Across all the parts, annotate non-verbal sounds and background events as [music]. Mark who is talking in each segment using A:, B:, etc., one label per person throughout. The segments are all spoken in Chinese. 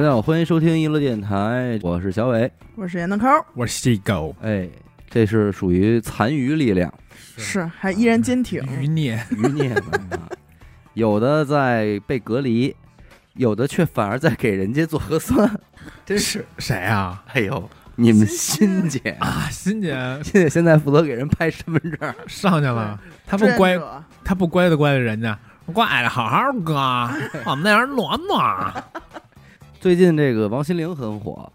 A: 大家好，欢迎收听娱乐电台，我是小伟。
B: 我是闫德抠，
C: 我是西狗。
A: 哎，这是属于残余力量，
B: 是。还依然坚挺。
C: 余孽，
A: 余孽们啊，[laughs] 有的在被隔离，有的却反而在给人家做核酸。真是，
C: 谁啊？
A: 哎呦，你们欣姐，
C: 啊，欣姐。
A: 欣姐现在负责给人拍身份证，
C: 上去了，他不乖，
B: 志愿者。
C: 他不乖的乖的人家，乖的好好哥，[laughs] 我们那人暖暖，
A: 最近这个王心凌很火，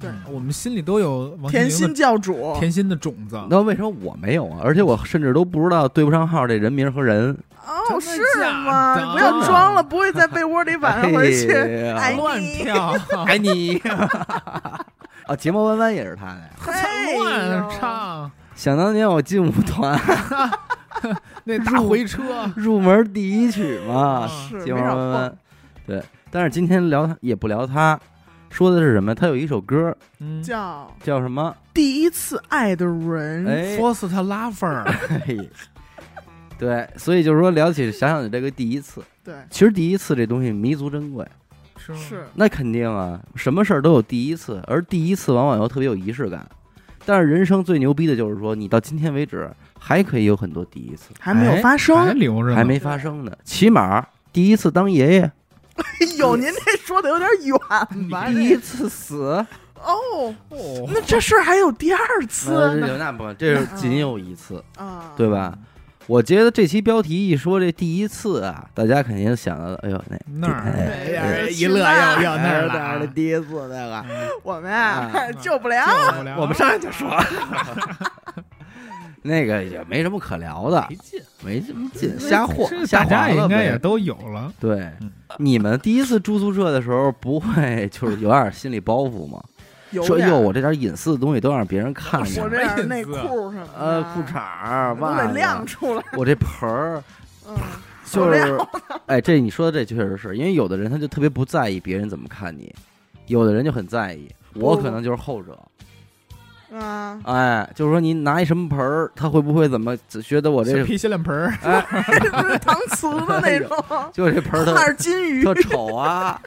B: 对
C: 我们心里都有王
B: 甜心
C: 心
B: 教主，
C: 甜心的种子。
A: 那为什么我没有啊？而且我甚至都不知道对不上号这人名和人。
B: 哦，
C: 真的
B: 是
C: 假
B: 吗？
C: 的
B: 不要装了，不会在被窝里晚上回去。
A: 哎呀
B: 爱
C: 乱
B: 你
C: 跳，
A: 爱你 [laughs] 啊！睫毛弯弯也是他的呀。[laughs]
B: 哎呦
C: 乱唱，
A: 想当年我进舞团 [laughs]
C: 那大回车，
A: 入门第一曲嘛，睫
B: 没少蹦
A: 毛弯弯。对，但是今天聊他也不聊他，说的是什么？他有一首歌
C: 嗯
B: 叫
A: 叫什么？
B: 第一次爱的人，
A: 哎
C: ，，First Lover，
A: 嘿对，所以就是说聊起想想你这个第一次，
B: 对，
A: 其实第一次这东西弥足珍贵。
C: 是吗
B: 是
A: 那肯定啊，什么事儿都有第一次，而第一次往往又特别有仪式感。但是人生最牛逼的就是说，你到今天为止还可以有很多第一次，
B: 还没有发
C: 还
B: 生。
C: 留着呢，
A: 还没发生呢。起码第一次当爷爷，[laughs]
B: 哎呦，您这说的有点远吧？
A: 第一次死，
B: 哦，
C: 哦，
B: 那这事儿还有第二次
A: 那不，这是仅有一次，
B: 啊？
A: 对吧？我觉得这期标题一说这第一次啊，大家肯定想到，哎呦那
C: 那儿
A: 哎
C: 哎
B: 哎
C: 一乐要要那儿
A: 哪儿的，第一次那个，
B: 我们啊
A: 啊
B: 救不了。[laughs]
A: 我们上来就说，[laughs] 那个也没什么可聊的，
C: 没劲，
A: 没什么劲，瞎和
C: 这
A: 瞎
C: 大家
A: 话了呗。
C: 应该也都有了。
A: 对
C: 嗯，
A: 你们第一次住宿舍的时候，不会就是有点心理包袱吗？说哟，我这点隐私的东西都让别人看见了，
B: 我这样内裤什么，
A: 呃，裤衩儿、
B: 都得亮，出来。
A: 我这盆儿，
B: 嗯，
A: 就是，哎，这你说的这确实是因为有的人他就特别不在意别人怎么看你，有的人就很在意。我可能就是后者，
B: 啊，
A: 哎，就是说你拿一什么盆儿，他会不会怎么觉得我这
C: 小屁洗脸盆儿，
A: 哎，[laughs]
B: 不是搪瓷的那种，[laughs]
A: 就这盆 [laughs] 儿
B: 是金鱼。
A: 特丑啊？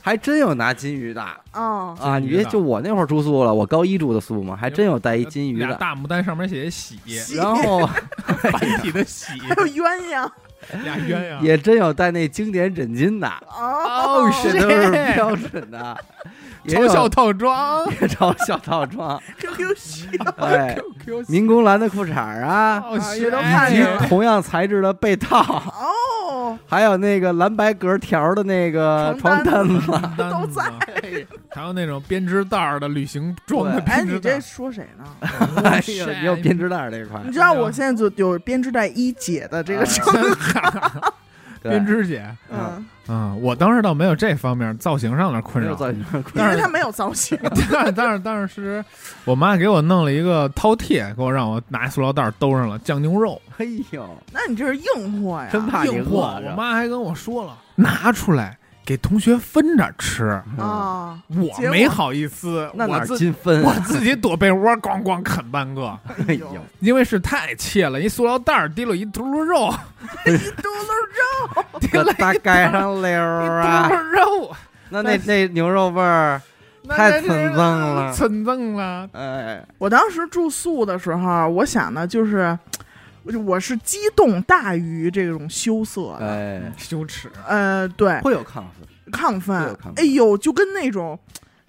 A: 还真有拿金鱼的。
B: 哦，
A: 啊！你别就我那会儿住宿了，我高一住的宿嘛，还真有带一金鱼的。
C: 大牡丹上面写喜，
B: 喜。
A: 然后
C: 繁体的喜，
B: 还有鸳鸯。
C: 俩鸳鸯，
A: 也真有带那经典枕巾的，
B: 哦。
A: 这都是标准的。也有
C: 嘲笑套装。[laughs]
A: 嘲笑套装
B: ，，QQ 秀，
A: 哎
C: ，，QQ
A: 民工蓝的裤衩儿啊，以及同样材质的被套，
B: 哦，
A: 还有那个蓝白格条的那个床
B: 床单
A: 单子。
B: 都在，
C: 还有那种编织袋儿的旅行装的
B: 哎，你这
C: 编织袋儿，
B: 说谁呢？
A: 哎呦，你有编织袋儿这块儿。
B: 你，知道我现在就有编织袋一姐的这个称，
C: 真好，
A: 对 [laughs]
C: 编织姐，
B: 嗯，
C: 嗯，我当时倒没有这方面造型上的困扰，
A: 造型上困
B: 因
A: 扰。
C: 但是
B: 为她没有造型，
C: 但是但是但是，我妈给我弄了一个饕餮，给我让我拿一塑料袋兜上了酱牛肉，
A: 嘿呦，
B: 那你这是硬货呀，
A: 真怕你
C: 硬货
A: 饿。着。
C: 我妈还跟我说了，拿出来给同学分着吃，
A: 嗯。
B: 啊！
C: 我没好意思，
A: 那哪儿
C: 我自
A: 金分啊？
C: 我自己躲被窝，咣咣啃半个，
A: 哎呦，
C: 因为是太切了，一塑料袋儿提了一嘟噜肉，[laughs]
B: 一嘟噜肉，[laughs]
A: 搁大街上溜
C: 一
A: 儿啊。
C: 嘟！噜肉，
A: 那那那牛肉味儿
C: 那
A: 太
C: 那
A: 纯正了，
C: 纯正了，
A: 哎，
B: 我当时住宿的时候，我想的就是，我我是激动大于这种羞涩的，
A: 哎，
C: 羞耻，
B: 呃，对，
A: 会有亢奋，
B: 亢奋哎呦，就跟那种，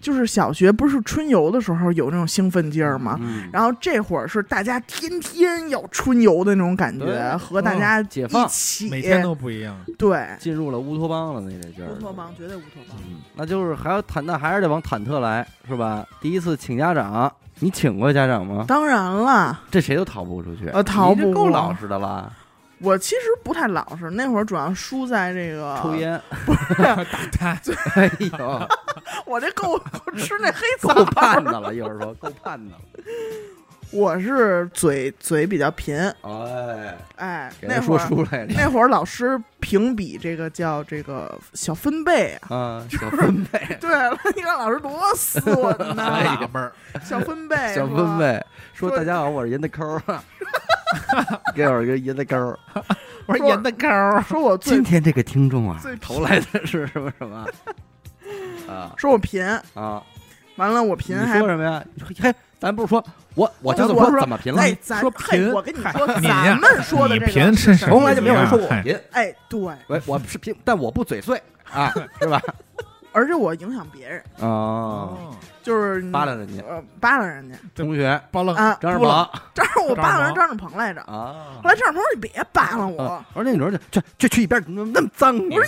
B: 就是小学不是春游的时候有那种兴奋劲儿吗？
A: 嗯，
B: 然后这会儿是大家天天要春游的那种感觉，和大家
A: 解放
B: 一起，
C: 每天都不一样。
B: 对，
A: 进入了乌托邦了，那得劲儿。
B: 乌托邦绝对乌托邦。
A: 嗯，那就是还要忐，那还是得往忐忑来，是吧？第一次请家长，你请过家长吗？
B: 当然了，
A: 这谁都逃不出去，
B: 呃逃不过
A: 够老实的了。
B: 我其实不太老实，那会儿主要输在这个
A: 抽，烟，[laughs] 不是
C: 打胎，
A: 哎呦，[laughs]
B: 我这够够吃那黑
A: 够
B: 枣
A: 盼的了，一会儿说够盼的了。
B: 我是嘴嘴比较贫，
A: 哎，
B: 哎，那会儿
A: 出来了
B: 那会儿老师评比这个叫这个小分贝啊。
A: 啊，小分贝，[laughs]
B: 对了，你看老师多斯文
C: 小
B: 呐！
C: 喇叭儿，
B: 小分贝，
A: 小分贝，说
B: 说
A: 大家好，我是严德抠儿，[laughs] 给我一个严德抠儿。
C: 我说银的高儿，
B: 说我最
A: 今天这个听众啊
B: 最，
A: 投来的是什么什么？啊
B: 说我贫，
A: 啊！
B: 完了我贫还
A: 说什么呀？嘿，咱不是说我我就
B: 我我说
A: 怎么贫了？
B: 哎，咱
C: 说
B: 嘿，
C: 贫
B: 我跟你说，
C: 你呀
B: 咱们说的这个
C: 贫是
B: 是什么
A: 从来就没有人说我贫，
B: 哎，对，
A: 我，我是贫，但我不嘴碎啊，[laughs] 是吧？
B: 而且我影响别人，
A: 哦，
B: 就是
A: 扒拉着你
B: 呃扒拉人家
A: 同学
C: 扒拉
B: 啊，
A: 张志鹏
B: 正好我
C: 张志鹏
B: 扒拉人张志鹏来着。
A: 啊
B: 后，来张志鹏说：“你别扒拉我
A: 啊，我说那女人就去去去一边，怎么那么脏？
B: 我说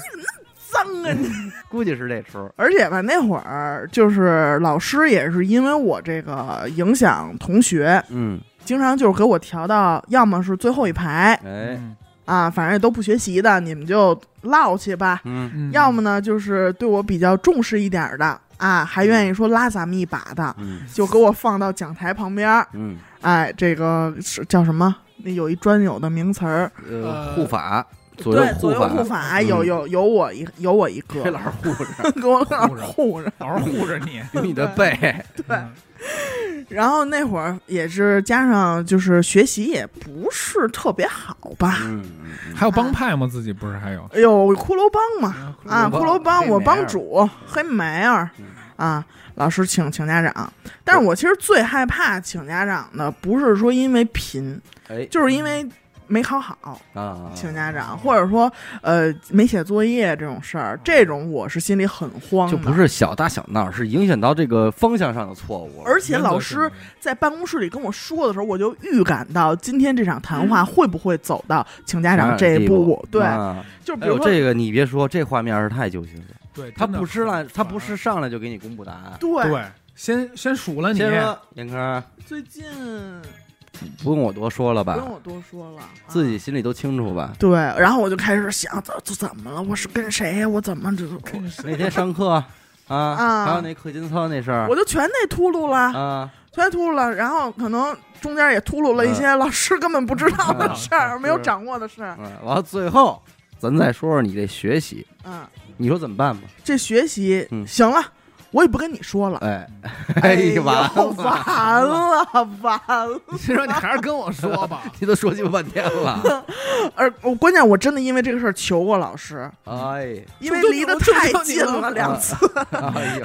B: 脏啊你！” [laughs]
A: 估计是这出，
B: 而且吧，那会儿就是老师也是因为我这个影响同学，
A: 嗯，
B: 经常就是给我调到要么是最后一排。
A: 哎，
C: 嗯
B: 啊，反正也都不学习的，你们就唠去吧；
A: 嗯。
C: 嗯。
B: 要么呢就是对我比较重视一点儿的啊，还愿意说拉咱们一把的，
A: 嗯。
B: 就给我放到讲台旁边儿。
A: 嗯，
B: 哎，这个是叫什么？那有一专有的名词儿，
A: 呃，
C: 呃
A: 护法左右
B: 对，左右护
A: 法，嗯
B: 有有有我一有我一个，
A: 给老师护着，[laughs]
B: 给我老
C: 师
B: 护着。
C: 老师护着你，
A: 有你的背，[laughs]
B: 对然后那会儿也是加上就是学习也不是特别好吧，
A: 嗯嗯
C: 还有帮派吗？自己不是还有
B: 有骷髅帮嘛啊，骷髅帮我帮主黑梅儿
A: 嗯
B: 啊，老师请请家长，但是我其实最害怕请家长的不是说因为贫，
A: 哎。
B: 就是因为没考好
A: 啊，
B: 请家长，或者说呃没写作业这种事儿，这种我是心里很慌，
A: 就不是小打小闹，是影响到这个方向上的错误，
B: 而且老师在办公室里跟我说的时候，我就预感到今天这场谈话会不会走到请家长这一步。对，就比如说，
A: 这个你别说，这画面是太揪心了。
C: 对
A: 他不是
C: 了
A: 来，他不是上来就给你公布答案。
B: 对。
C: 对，先先数了你，
A: 先说严科，
B: 最近
A: 不用我多说了吧
B: 不，用我多说了，啊
A: 自己心里都清楚吧。
B: 对。然后我就开始想，怎这怎么了？我是跟谁呀？我怎么这？[laughs]
A: 那天上课啊，
B: 啊
A: 还有那课间操那事儿
B: 我就全那秃噜了，
A: 啊，
B: 全秃噜了。然后可能中间也秃噜了一些老师根本不知道的事儿，没有掌握的事儿。
A: 嗯，完了最后咱再说说你这学习，
B: 嗯，
A: 你说怎么办吧？
B: 这学习
A: 嗯
B: 行了，我也不跟你说了。
A: 哎，
B: 哎
A: 呀，完了，
B: 完了，完了！
C: 你是说你还是跟我说吧？[laughs]
A: 你都说鸡巴半天了，
B: 而我关键我真的因为这个事儿求过老师，
A: 哎，
B: 因为离得太近了两次，
A: 哎呦，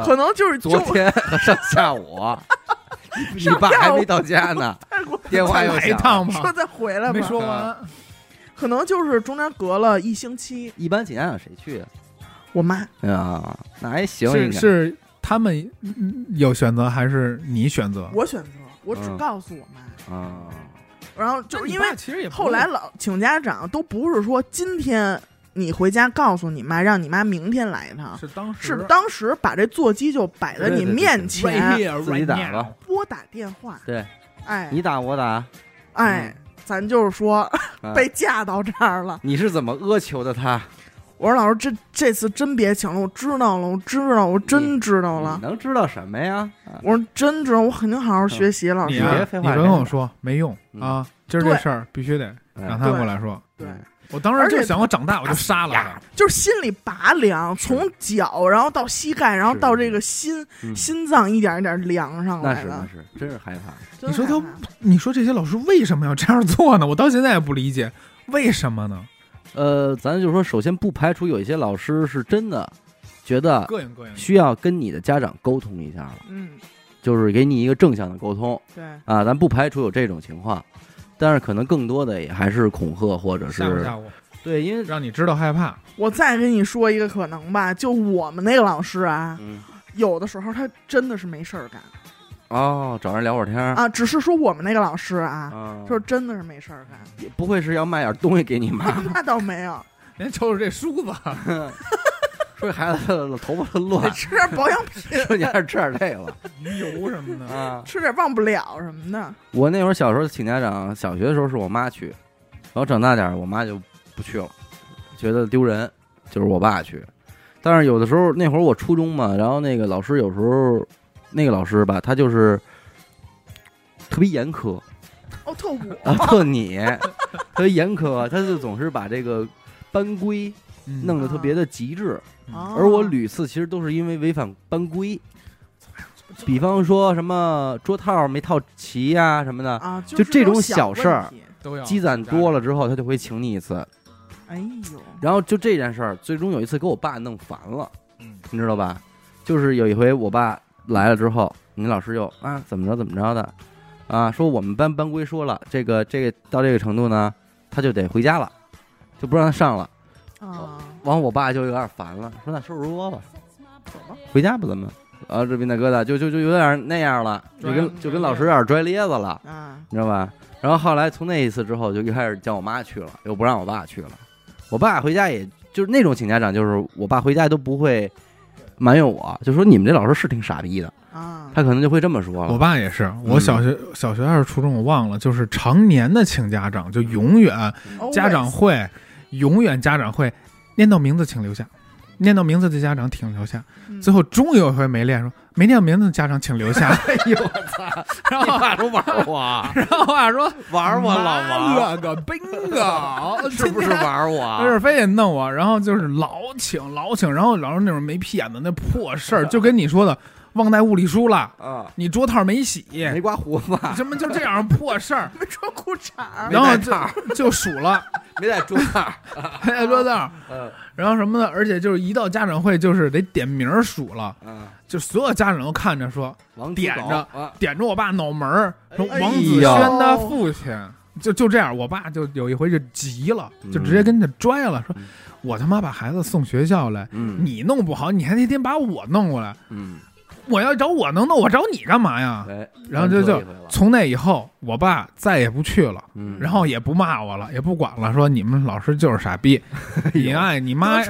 A: 啊
B: 可能就是
A: 昨天和上下午，你你爸还没到家呢，电话
C: 再来一
A: 又响
B: 说再回来
C: 没，说完，
B: 可能就是中间隔了一星期，
A: 一般请家长谁去啊？
B: 我妈。
A: 啊，那还行，
C: 是是他们嗯有选择还是你选择？
B: 我选择，我只
A: 嗯。
B: 告诉我妈，
A: 啊，
B: 然后就是因为
C: 其实也
B: 后来老请家长都不是说今天你回家告诉你妈，让你妈明天来一趟。
C: 是当时
B: 是当时把这座机就摆在你面前
A: 自己打吧。
B: 拨打电话，
A: 对。
B: 哎。
A: 你打我打，
B: 哎，咱就是说
A: 啊 [laughs]
B: 被架到这儿了。
A: 你是怎么阿求的他？
B: 我说老师，这这次真别请了，我知道了，我知道，我真知道了
A: 你。能知道什么呀？啊
B: 我说真知道，我肯定好好学习，老师。
C: 你啊
A: 别废话
C: 你别跟我说没用
A: 嗯
C: 啊！今儿这事儿必须得
A: 哎
C: 让他过来说。
B: 对，
C: 我当时就想，我长大我就杀了他。
B: 就是心里拔凉，从脚然后到膝盖，然后到这个心
A: 嗯
B: 心脏一点一点凉上
A: 那是那。是，真是害怕。
C: 你说他你说这些老师为什么要这样做呢？我到现在也不理解，为什么呢？
A: 呃，咱就说，首先不排除有一些老师是真的觉得
C: 膈应膈应。
A: 需要跟你的家长沟通一下了，
B: 嗯，
A: 就是给你一个正向的沟通
B: 对，
A: 啊。咱不排除有这种情况，但是可能更多的也还是恐吓或者是
C: 吓唬吓唬，
A: 对，因为
C: 让你知道害怕。
B: 我再跟你说一个可能吧，就我们那个老师啊，
A: 嗯
B: 有的时候他真的是没事儿干
A: 哦，找人聊会儿天儿。
B: 啊，只是说我们那个老师啊，
A: 啊，
B: 就是真的是没事儿干，
A: 也不会是要卖点东西给你妈，[laughs]
B: 那倒没有，
C: 连瞅瞅这梳子，[laughs]
A: 说孩子头发
B: 得
A: 乱，
B: 吃点保养品，
A: 说你还是吃点这个吧。
C: 鱼油什么的。
A: 啊。
B: 吃点忘不了什么的。
A: 我那会儿小时候请家长，小学的时候是我妈去，然后长大点儿我妈就不去了，觉得丢人，就是我爸去。但是有的时候那会儿我初中嘛，然后那个老师有时候那个老师吧，他就是特别严苛
B: 哦，特我
A: 啊，特你，特别严苛，他就总是把这个班规
C: 嗯
A: 弄得特别的极致，
B: 哦
A: 而我屡次其实都是因为违反班规，比方说什么桌套没套齐呀、什么的，
B: 啊，就
A: 就是这种
B: 小
A: 小事儿
B: 问题。
C: 都要
A: 积攒多了之后，他就会请你一次。
B: 哎呦，
A: 然后就这件事儿，最终有一次给我爸弄烦了，
C: 嗯
A: 你知道吧？就是有一回我爸来了之后，你老师又啊怎么着怎么着的，啊说我们班班规说了，这个这个到这个程度呢，他就得回家了，就不让他上了。
B: 啊，
A: 完，我爸就有点烦了，说那收拾窝吧，
B: 走吧，
A: 回家吧，咱们。啊，这边大哥的就就就有点那样了，就跟就跟老师有点拽咧子了，
B: 啊，
A: 你知道吧？然后后来从那一次之后，就一开始叫我妈去了，又不让我爸去了。我爸回家也就是那种请家长，就是我爸回家都不会埋怨我，就说你们这老师是挺傻逼的，
B: 啊，
A: 他可能就会这么说
C: 我。爸也是，我小学、小学还是初中我忘了，就是常年的请家长，就永远家长会，永远家长会念到名字请留下，念到名字的家长请留下。
B: 嗯
C: 最后终于有一回没练，说没念名字的家长请留下。[laughs]
A: 哎呦我操！
C: 然后
A: 你爸说玩我，[laughs]
C: 然后我爸说
A: 玩我老王，
C: 了个 bingo，[laughs]
A: 是不是玩我？
C: 就是非得弄我，然后就是老请老请，然后老是那种没屁眼子那破事儿，就跟你说的忘带物理书了，
A: 啊，
C: 你桌套没洗，
A: 没刮胡子，
C: 什么就这样破事儿，
B: 没穿裤衩，
C: 然后就就数了，
A: 没带桌套。
C: 哎，桌套，
A: 嗯。
C: 然后什么的，而且就是一到家长会就是得点名数了，
A: 嗯，
C: 就所有家长都看着说，
A: 王
C: 点着
A: 啊，
C: 点着我爸脑门儿，说
A: 哎
C: 王子轩的父亲，就就这样，我爸就有一回就急了，就直接跟他拽了，说
A: 嗯。
C: 我他妈把孩子送学校来，
A: 嗯。
C: 你弄不好，你还那天把我弄过来，
A: 嗯，
C: 我要找我能弄，我找你干嘛呀？
A: 哎，
C: 然后就就从那以后，我爸再也不去了。
A: 嗯，
C: 然后也不骂我了，也不管了，说你们老师就是傻逼，[laughs] 你爱你妈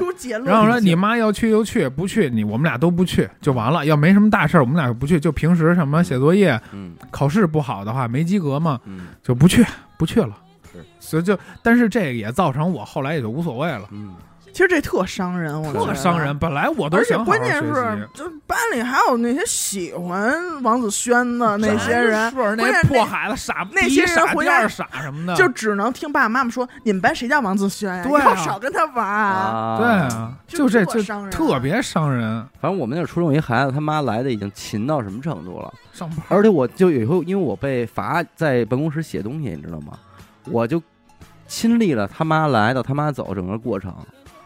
C: 然后说你妈要去就去，不去你我们俩都不去就完了。要没什么大事儿，我们俩就不去。就平时什么写作业、
A: 嗯
C: 考试不好的话，没及格嘛，
A: 嗯
C: 就不去，不去了
A: 是。
C: 所以就，但是这个也造成我后来也就无所谓了，
A: 嗯，
B: 其实这特伤人，我觉得
C: 特伤人。。本来我都
B: 而且
C: 想好好
B: 关键是，，就班里还有那些喜欢王子轩的那些人，
C: 是那破孩子傻逼
B: 那些人
C: 傻
B: 回家
C: 傻什么的，
B: 就只能听爸爸妈妈说，你们班谁叫王子轩呀？
C: 对
B: 后少跟他玩儿。
A: 啊，
C: 对啊，
B: 就
C: 就这就
B: 特
C: 别伤人。
A: 反正我们那初中有一孩子，他妈来的已经勤到什么程度了？
C: 上班
A: 而且我就有一回，因为我被罚在办公室写东西，你知道吗？我就亲历了他妈来到他妈走整个过程。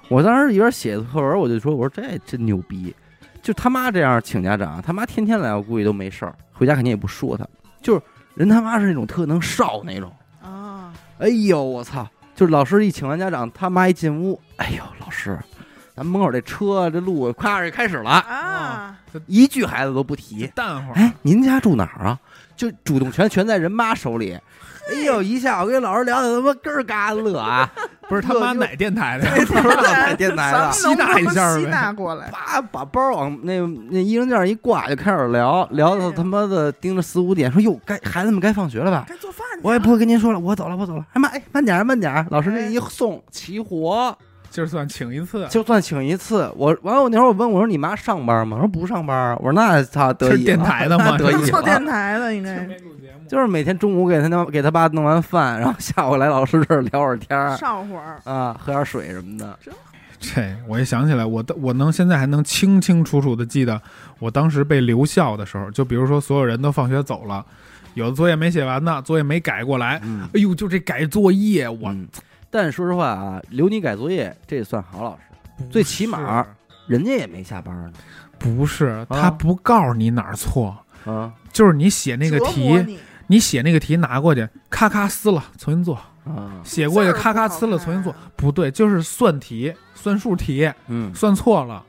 A: 我当时一边写作文，我就说：“我说这真牛逼！就他妈这样请家长，他妈天天来，我估计都没事儿，回家肯定也不说他。就是人他妈是那种特能少那种。
B: 啊，
A: 哎呦，我操！就是老师一请完家长，他妈一进屋，哎呦，老师，咱门口这车这路咵就开始了，
B: 啊，
A: 一句孩子都不提。
C: 淡会儿
A: 哎，您家住哪儿啊？就主动权全在人妈手里。哎呦，一下我跟老师聊的他妈咯儿嘎乐啊！
C: 不是他妈哪电台的呀？
A: 不知道哪电台的，[laughs]
C: 吸纳一下呗
B: 吸纳过来。
A: 叭把包往那那衣裳架一挂，就开始聊，聊到他妈的盯着四五点，说哟，该孩子们该放学了吧？
B: 该做饭了。
A: 我也不会跟您说了，我走了，我走了。哎妈，哎慢点慢点，老师这一送齐活，
C: 就算请一次，
A: 就算请一次。我完了，我那会儿我问我说你妈上班吗？我说不上班。我说那他得
C: 电台的吗？[laughs]
A: 得
B: 做电台的应该 [laughs]
A: 就是每天中午给他那给他爸弄完饭，然后下午来老师这儿聊会儿天儿
B: 上会儿。
A: 啊，喝点水什么的。
C: 这我一想起来，我的我能现在还能清清楚楚的记得，我当时被留校的时候，就比如说所有人都放学走了，有的作业没写完呢，作业没改过来，
A: 嗯，
C: 哎呦，就这改作业，我
A: 嗯但说实话啊，留你改作业，这也算好老师。最起码人家也没下班呢。
C: 不是他不告诉你哪儿错，
A: 啊
C: 就是你写那个题，
B: 你
C: 你写那个题拿过去，咔咔撕了，重新做，
A: 啊，
C: 写过去咔咔撕了，重新做，不对，就是算题，算数题，
A: 嗯，
C: 算错了，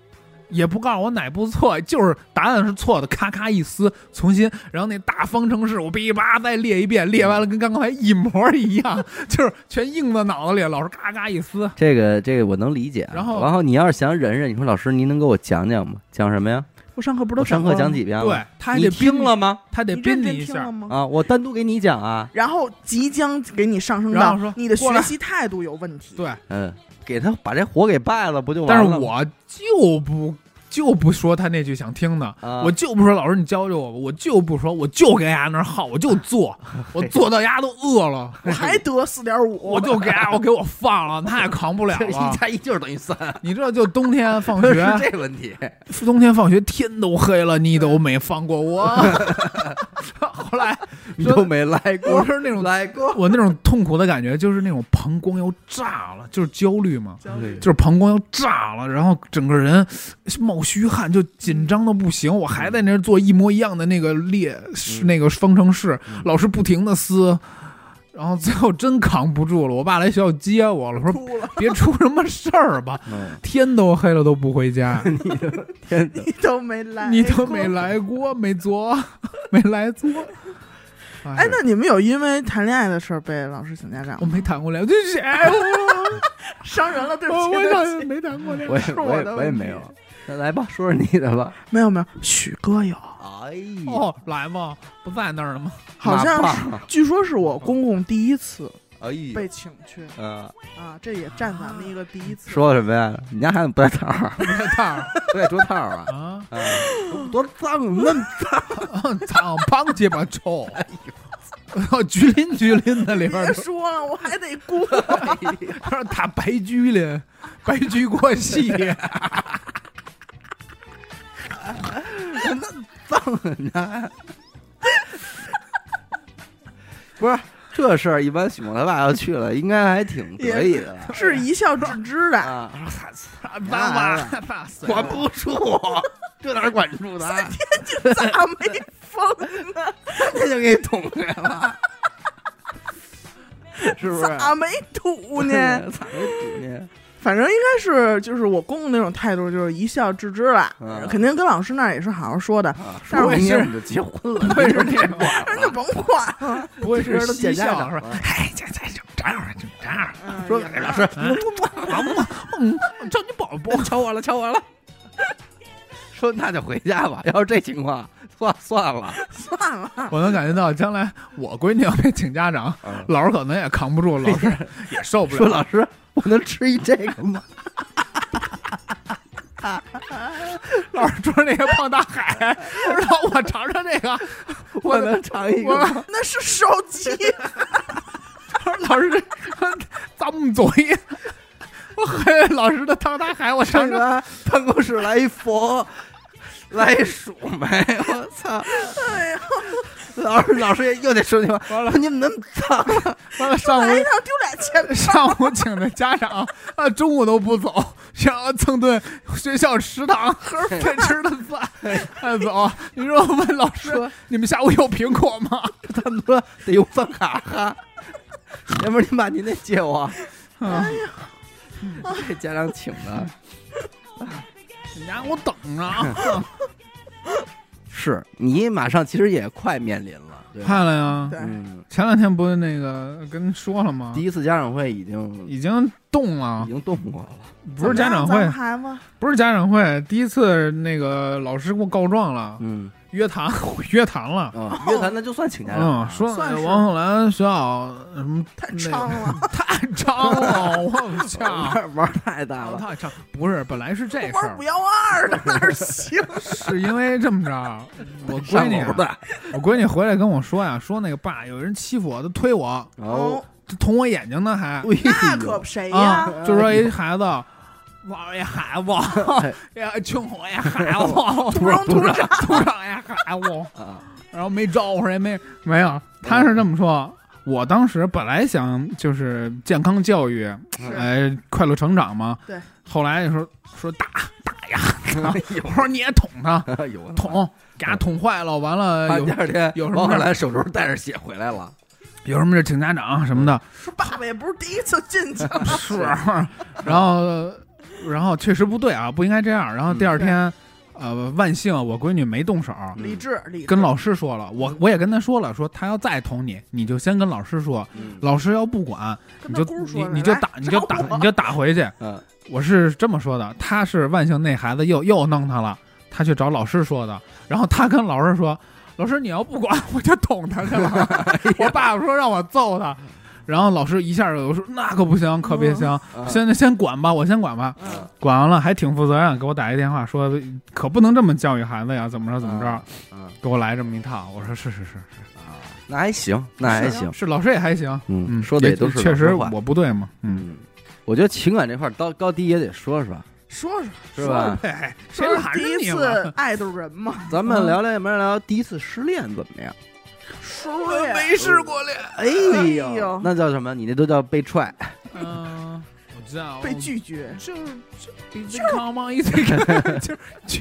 C: 也不告诉我哪步错，就是答案是错的，咔咔一撕，重新，然后那大方程式我哔叭再列一遍，列完了跟刚才一模一样，就是全印在脑子里，老师咔咔一撕，
A: 这个这个我能理解啊。
C: 然后
A: 然后你要是想忍忍，你说老师您能给我讲讲吗？讲什么呀？
B: 我上课不是都
A: 我上课讲几遍了？
C: 对，他还
A: 你
C: 得编
A: 听了，吗？
C: 他得编你一下，
B: 吗？
A: 啊，我单独给你讲啊。
B: 然后即将给你上升到
C: 说
B: 你的学习态度有问题。
C: 对，
A: 嗯，给他把这火给败了，不就完了吗？
C: 但是我就不就不说他那句想听的，
A: 啊。
C: 我就不说老师你教教我吧，我就不说，我就给丫那儿耗，[laughs] 我就做，我做到丫都饿了，
B: 我还得四点五，
C: 我就给丫我给我放了，他也扛不了
A: 这 [laughs] 一。加一就是等于三，
C: 你知道，就冬天放学 [laughs]
A: 是
C: 学，
A: 这问题。
C: 冬天放学天都黑了，你都没放过我。后来
A: 你都没来过。
C: 我
A: 过，
C: 是那种
A: 来过，
C: 我那种痛苦的感觉，就是那种膀胱要炸了，就是焦虑嘛，就是膀胱要炸了，然后整个人冒虚汗，就紧张的不行。我还在那儿做一模一样的那个列是那个方程式，
A: 嗯
C: 老师不停的撕，然后最后真扛不住了。我爸来学校接我了，说，别出什么事儿吧，
A: 嗯，[laughs]
C: 天都黑了都不回家 [laughs] [laughs]
A: 天，
B: 你都没来，
C: 你都没。来过，没做，没来做。
B: 哎，那你们有因为谈恋爱的事儿被老师请家长
C: 我？没谈过恋爱，对不起，哎我
B: 伤人了，对不起，
C: 我我
B: 对。
C: 没谈过恋爱。
A: 我
B: 我
A: 我也没有。那来吧，说说你的吧。
B: 没有没有，许哥有，
A: 哎
C: 哦，来吧，不在那儿了吗？
B: 好像是，据说是我公公第一次
A: 哎呀，
B: 被请去
A: 嗯，
B: 啊，这也占咱们一个第一次。
A: 说什么呀？你家孩子不带套儿，
C: 不在那儿
A: 不带桌套儿啊？
C: 啊，
A: 啊，多脏，那么
C: 脏，[laughs] 脏胖鸡巴臭，橘林橘林的里边
B: 别
C: 儿
B: 说了，我还得过。
C: 他说他白橘林，白驹过隙，[laughs] [laughs]
A: 脏呢。不是这事儿，一般许梦他爸要去了，应该还挺得意的 [laughs]
B: 是一笑置之的，
A: 啊。
C: 爸爸
A: 管不住，这哪儿管住他？
B: 咋 [laughs] 没疯呢？
A: 他就给捅开了，是不是？
B: 咋没土呢？
A: 咋没堵呢？
B: 反正应该是就是我公公那种态度，就是一笑置之了，
A: 嗯
B: 肯定跟老师那儿也是好好说的，
A: 啊，
B: 但是
A: 说明天我们就结婚了，[laughs]
C: 不会是
A: 这
C: 这种
B: 那就甭管了。
C: 不会是
A: 这都
C: 嬉
A: 见家长
C: 说，哎，这这这这样就这样，
A: 说
B: 哎呀
A: 给老师，
C: 嗯，叫你宝宝，
A: 敲我了，敲我了。说那就回家吧，要是这情况，算算了。
B: 算了，
C: 我能感觉到将来我闺女要被请家长，老师可能也扛不住，老师也受不了。
A: 说老师，我能吃一这个吗？[laughs]
C: 老师说那个胖大海，让我尝尝这个，
A: 我能尝一个
C: 我
A: 吗？
B: 那是烧鸡，[laughs]
C: 老师咂木嘴，我喝老师的胖大海，我尝尝。
A: 上个办公室来一佛，来一鼠没？我操！
B: 哎呀，[laughs]
A: 老师，老师也又得说句话，
C: 完了
A: 说你们那么脏，[laughs]
C: 完了上午
B: 丢 [laughs]
C: 上午请的家长啊，中午都不走，想要蹭顿学校食堂该吃的饭再走。你说我问老师
A: 说，
C: 你们下午有苹果吗？
A: 他们说得用饭卡哈。要不然您把您那借我，
C: 啊，
A: 这家长请的。
C: 你让我等着。
A: 是你马上其实也快面临了，对吧？
C: 看了呀，
B: 对，
A: 嗯，
C: 前两天不是那个跟您说了吗？
A: 第？一次家长会已经
C: 已经动了。
A: 已，经动过了，
C: 不是家长会。不是家长会，第一次那个老师给我告状了，
A: 嗯
C: 约谈，[laughs] 约谈了。
A: 啊，约谈那就算请家长
C: 嗯，
A: 了，
C: 说
B: 算
C: 王鹤兰学校什么
B: 太
C: 那 [laughs]
B: 猖了，
C: 太猖了，我操！[laughs]
A: 玩玩太大了，
C: 太猖，不是，本来是这事儿
B: 玩五，幺二的哪儿行？
C: 是因为这么着，我闺女我闺女回来跟我说呀，说那个爸有人欺负我，他推我，
A: 哦，
C: 捅我眼睛呢，还
A: 哎
B: 那可谁呀
C: 啊？，就说一孩子。玩一孩子，[laughs] 呀，穷我也孩子，
B: 土生土长，
C: 土长也孩子，[laughs]
A: 啊，
C: 然后没招呼也没没有，他是这么说。我当时本来想就是健康教育，
B: 是。
C: 哎，快乐成长嘛。
B: 对。
C: 后来就说说打打呀，[laughs] 我说你也捅他，捅，给他捅坏了，完了
A: 第二天
C: 有什么
A: 后来手肘带着血回来了，
C: 有什么事请家长什么的，
B: 说爸爸也不是第一次进去，
C: 是，然后然后确实不对啊，不应该这样。然后第二天，呃，万幸我闺女没动手，
B: 理智理智，
C: 跟老师说了，我我也跟他说了，说他要再捅你，你就先跟老师说，
A: 嗯。
C: 老师要不管，你就你你就打你就打你就打回去。
A: 嗯，
C: 我是这么说的，他是万幸那孩子又又弄他了，他去找老师说的，然后他跟老师说，老师你要不管 [laughs] 我就捅他去了，[laughs] 我爸爸说让我揍他。然后老师一下就说那可不行，可别行，
A: 啊
C: 先先管吧，我先管吧。
B: 嗯，
C: 管完了还挺负责任，给我打一电话说可不能这么教育孩子呀，怎么着怎么着，
A: 嗯
C: 给我来这么一套。我说是是是是，
A: 啊，那还行，那还行，
C: 是老师也还行，
A: 嗯，
C: 嗯，
A: 说的也都是
C: 确实我不对嘛，嗯，
A: 嗯，我觉得情感这块儿高高低也得说说，
B: 说说
A: 是吧？
C: 哎，谁
B: 说
C: 拦着
B: 第一次
C: 你？
B: 爱的人嘛，
A: 咱们聊聊，也没人聊第一次失恋怎么样？
B: 失恋，
C: 没试过恋。
A: 哎
B: 哎
A: 呦
B: 呦，
A: 那叫什么？你那都叫被踹。
C: 嗯，我知道，
B: 被拒绝。
C: 就是就 on easy come，就就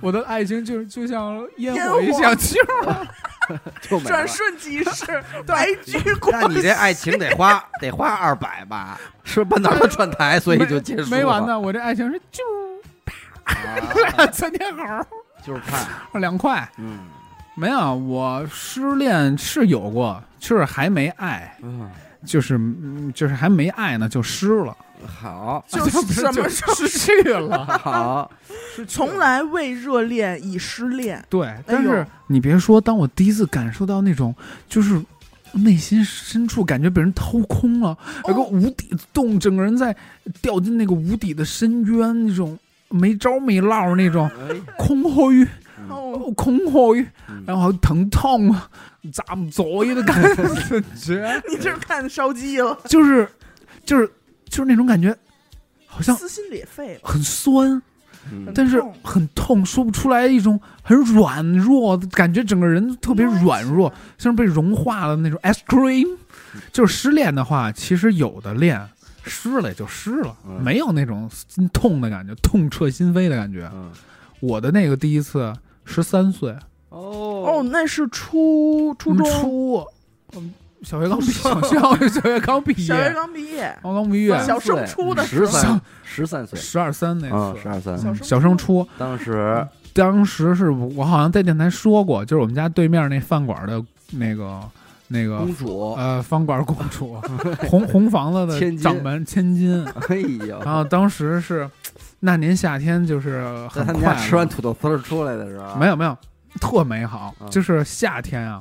C: 我的爱情就就像烟火一样，就
A: 就
B: 转瞬即逝，白驹过
A: 那你这爱情得花得花二百吧？是半道儿转台，所以就结束了。
C: 没完呢。我这爱情是就
A: 啊
C: 窜天猴
A: 就是看，
C: 两块。
A: 嗯
C: 没有，我失恋是有过，就是还没爱，
A: 嗯，
C: 就是嗯就是还没爱呢就失了，
A: 好 [laughs]
B: 就什么时候
C: 失去了。[laughs]
A: 好，
B: 从来未热恋已失恋，
C: 对，但是
B: 哎
C: 你别说，当我第一次感受到那种就是内心深处感觉被人掏空了，有个
B: 哦
C: 无底洞，整个人在掉进那个无底的深渊，那种没招没落那种
A: 哎，
C: 空虚，
B: 哦，
C: 哦空虚，
A: 嗯。
C: 然后疼痛啊，咋不作业的感觉，
B: 你这是看烧鸡了，
C: 就是就是就是那种感觉，好像
B: 撕心裂肺，
C: 很酸，
A: 嗯。
C: 但是很痛，说不出来一种很软弱的感觉，整个人特别软弱，像是被融化了那种。Ice cream。就是失恋的话，其实有的恋失了也就失了，
A: 嗯。
C: 没有那种心痛的感觉，痛彻心扉的感觉。
A: 嗯。
C: 我的那个第一次十三岁，
A: 哦。
B: 哦，那是初初中，
C: 初，嗯，小学刚毕小学小学刚毕业，
B: 小学刚毕业，
C: 刚刚毕业，
B: 小升初的时候。
A: 十三十三岁。
C: 十二三那
A: 啊，
C: 次
A: 十，二三，
B: 小
C: 升初，
A: 当时。
C: 当时是我好像在电台说过，就是我们家对面那饭馆的那个那个
A: 公主，
C: 呃饭馆公主，红红房子的
A: 千金。
C: 掌门千金。
A: 哎呦，
C: 然后当时是那年夏天，就是
A: 在他们
C: 很快乐。
A: 家吃完土豆丝儿出来的时候，
C: 没有没有特美好，
A: 嗯。
C: 就是夏天啊。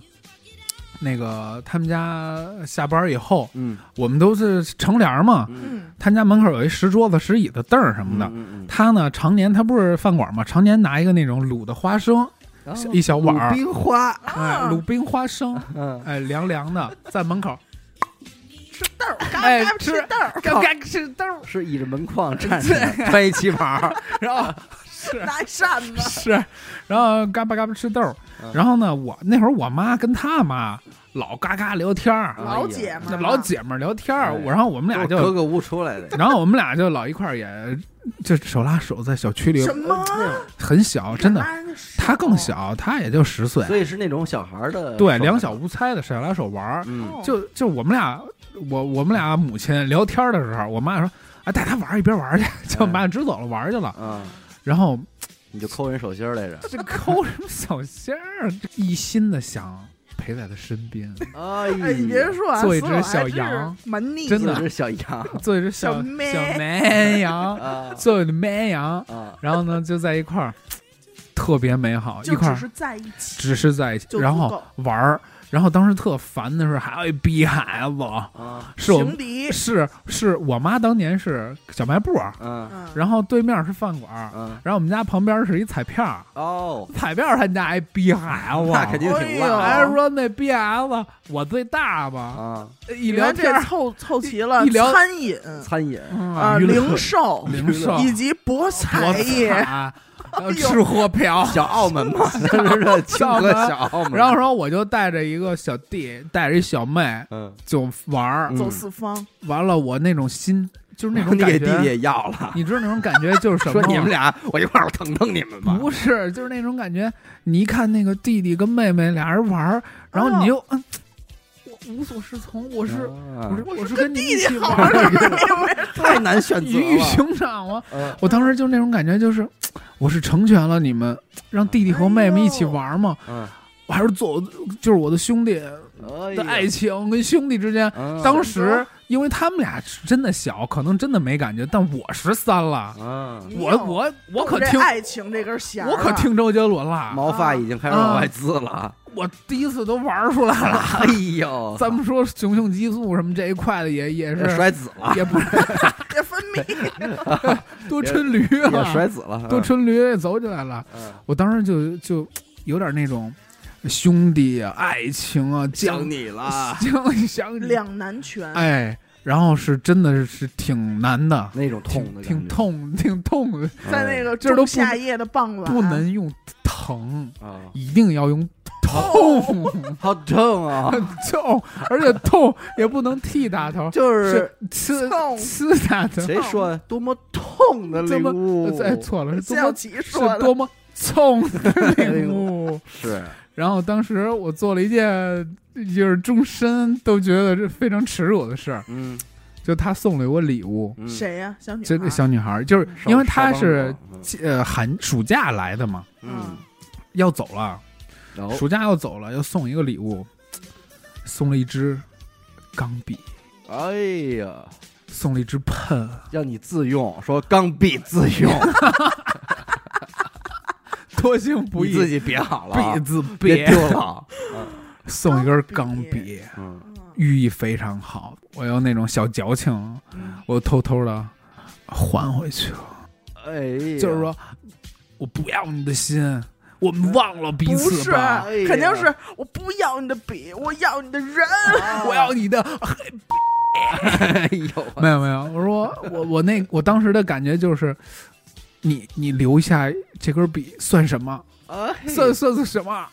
C: 那个他们家下班以后，
A: 嗯。
C: 我们都是乘凉嘛，
A: 嗯。
B: 嗯，
C: 他家门口有一石桌子、石椅子、凳儿什么的。他呢，常年他不是饭馆嘛，常年拿一个那种卤的花生，
A: 嗯
C: 一小碗儿。
A: 冰花，
C: 哎，
B: 啊
C: 卤冰花生，
A: 嗯，
C: 哎，凉凉的，在门口，
B: 吃豆儿，嘎
C: 巴
B: 嘎
C: 吃
B: 吃豆儿，
C: 嘎嘎吃豆儿，
A: 是倚着门框 [laughs] 站着，穿一旗袍，[laughs]
C: 然后 [laughs] 是
B: 拿扇子，
C: 是，然后嘎巴嘎巴吃豆儿
A: 嗯，
C: 然后呢，我那会儿我妈跟她妈老嘎嘎聊天儿，
B: 老姐们儿，
C: 老姐们儿聊天儿，
A: 哎
C: 我然后我们俩就，
A: 都是格格屋出来的，
C: 然后我们俩就老一块儿也就手拉手在小区里
B: 什么？
C: 很小，真的，他更，小，他也就十岁，
A: 所以是那种小孩儿的，
C: 对，两小，无猜的手拉手玩儿，就就我们俩，我我们俩母亲聊天的时候，我妈说啊带他玩儿一边玩儿去，就我妈支走了玩儿去了，
A: 嗯，
C: 然后
A: 你就抠人手心儿来着，
C: 这抠什么小心儿，这一心的想陪在他身边，[laughs]
A: 哎
B: 哎，你别说啊，
C: 做一只小羊
B: 蛮腻
C: 真的
A: 一只小羊 [laughs]
C: 做一只小
B: 小
C: 绵羊，[laughs]
A: 啊
C: 做一只绵羊，
A: 啊，
C: 然后呢就在一块儿，特别美好，一块儿
B: 只是在一起，
C: 只是在一起然后玩儿，然后当时特烦的是还有一逼孩子，
A: 啊，
C: 是我是是我妈当年是小卖部，
A: 嗯。
B: 嗯，
C: 然后对面是饭馆，
A: 嗯，
C: 然后我们家旁边是一彩票，
A: 哦，
C: 彩票他家一逼孩子，
A: 那肯定挺
B: 哎呦。
A: 烂
C: 还说那逼孩子我最大吧，
A: 啊，
C: 一聊天
B: 这凑凑齐了
C: 一聊
B: 餐饮。
A: 餐饮，
B: 啊、零售、
C: 零售
B: 以及博彩业，
C: 吃喝嫖。
A: 小澳门嘛，这 [laughs] 是这清河小澳门，
C: 然后说我就带着一个小弟，带着一小妹
A: 嗯，
C: 就玩儿，
A: 嗯
B: 走四方，
C: 完了我那种心就是那种 [laughs]
A: 你
C: 感觉，
A: 给弟弟也要了，
C: 你知道那种感觉就是什么吗？
A: 说你们俩我一块儿疼疼你们吧，
C: 不是，就是那种感觉。你一看那个弟弟跟妹妹俩人玩儿，然后你就嗯，我无所适从，我是
A: 啊
C: 我是
B: 我是
C: 是跟你
B: 弟
C: 一起
B: 弟好
C: 玩儿，[laughs]
A: 太难选择
C: 鱼与
A: 了，
C: 熊掌吗？
A: 嗯
C: 我当时就那种感觉，就是我是成全了你们，让弟弟和妹妹一起玩嘛。
A: 嗯，
C: 我还是做，就是我的兄弟的爱情跟兄弟之间。
A: 嗯
C: 当时因为他们俩是真的小，可能真的没感觉，但我十三了，
A: 嗯，
C: 我我我可听
B: 爱情这根弦
C: 我可听周杰伦了，
A: 毛发已经开始往外滋了，
C: 我第一次都玩出来了。
A: 哎呦，[laughs]
C: 咱们说雄性激素什么这一块的也也是
A: 摔子了，
C: 也不是 [laughs]
B: 也分泌，[laughs]
C: 多春驴
A: 也
C: 啊，
A: 摔子了，
C: 多春驴也走起来了。
A: 嗯，
C: 我当时就就有点那种兄弟啊、爱情啊、
A: 想
C: 将
A: 你了，
C: 将想你，
B: 两难全，
C: 哎，然后是真的是挺难的，
A: 那种痛
C: 挺挺
A: 的感觉，
C: 痛挺痛的，
B: 在那个
C: 这都
B: 夏夜的傍晚，
C: 不能用疼，
A: 啊，
C: 一定要用痛，[laughs]
A: 好痛啊！
C: 很痛，而且痛也不能剃大头，
A: 就是
C: 呲呲大头。
A: 谁说多么痛的领悟？
C: 哎，错了，是多么是，多么痛的领悟。[laughs]
A: 是。
C: 然后当时我做了一件就是终身都觉得这非常耻辱的事儿，
A: 嗯。
C: 就他送了我礼物，
A: 嗯，
B: 谁呀？小女孩
C: 这个小女孩，就是因为她是呃寒暑假来的嘛，
A: 嗯，
C: 要走了，暑假要走了，要送一个礼物，送了一支钢笔，
A: 哎呀，
C: 送了一支喷，
A: 让你自用，说钢笔自用 [laughs] [laughs]
C: 多行不义，
A: 自己别好了别
C: 别
A: 丢了。[laughs]
C: 送一根钢
B: 钢
C: 笔，
A: 嗯，
C: 寓意非常好。我有那种小矫情，我偷偷的还回去了，
A: 哎，
C: 就是说我不要你的心，我们忘了彼
B: 不是，
C: 此吧。
A: 不是
B: 肯定是我不要你的笔，我要你的人。
A: 啊 [laughs]
C: 我要你的，
A: 哎呦，
C: 没有没有，我说我我那我当时的感觉就是，你你留下这根笔算什么？
A: 哎
C: 算算是什么？
A: 啊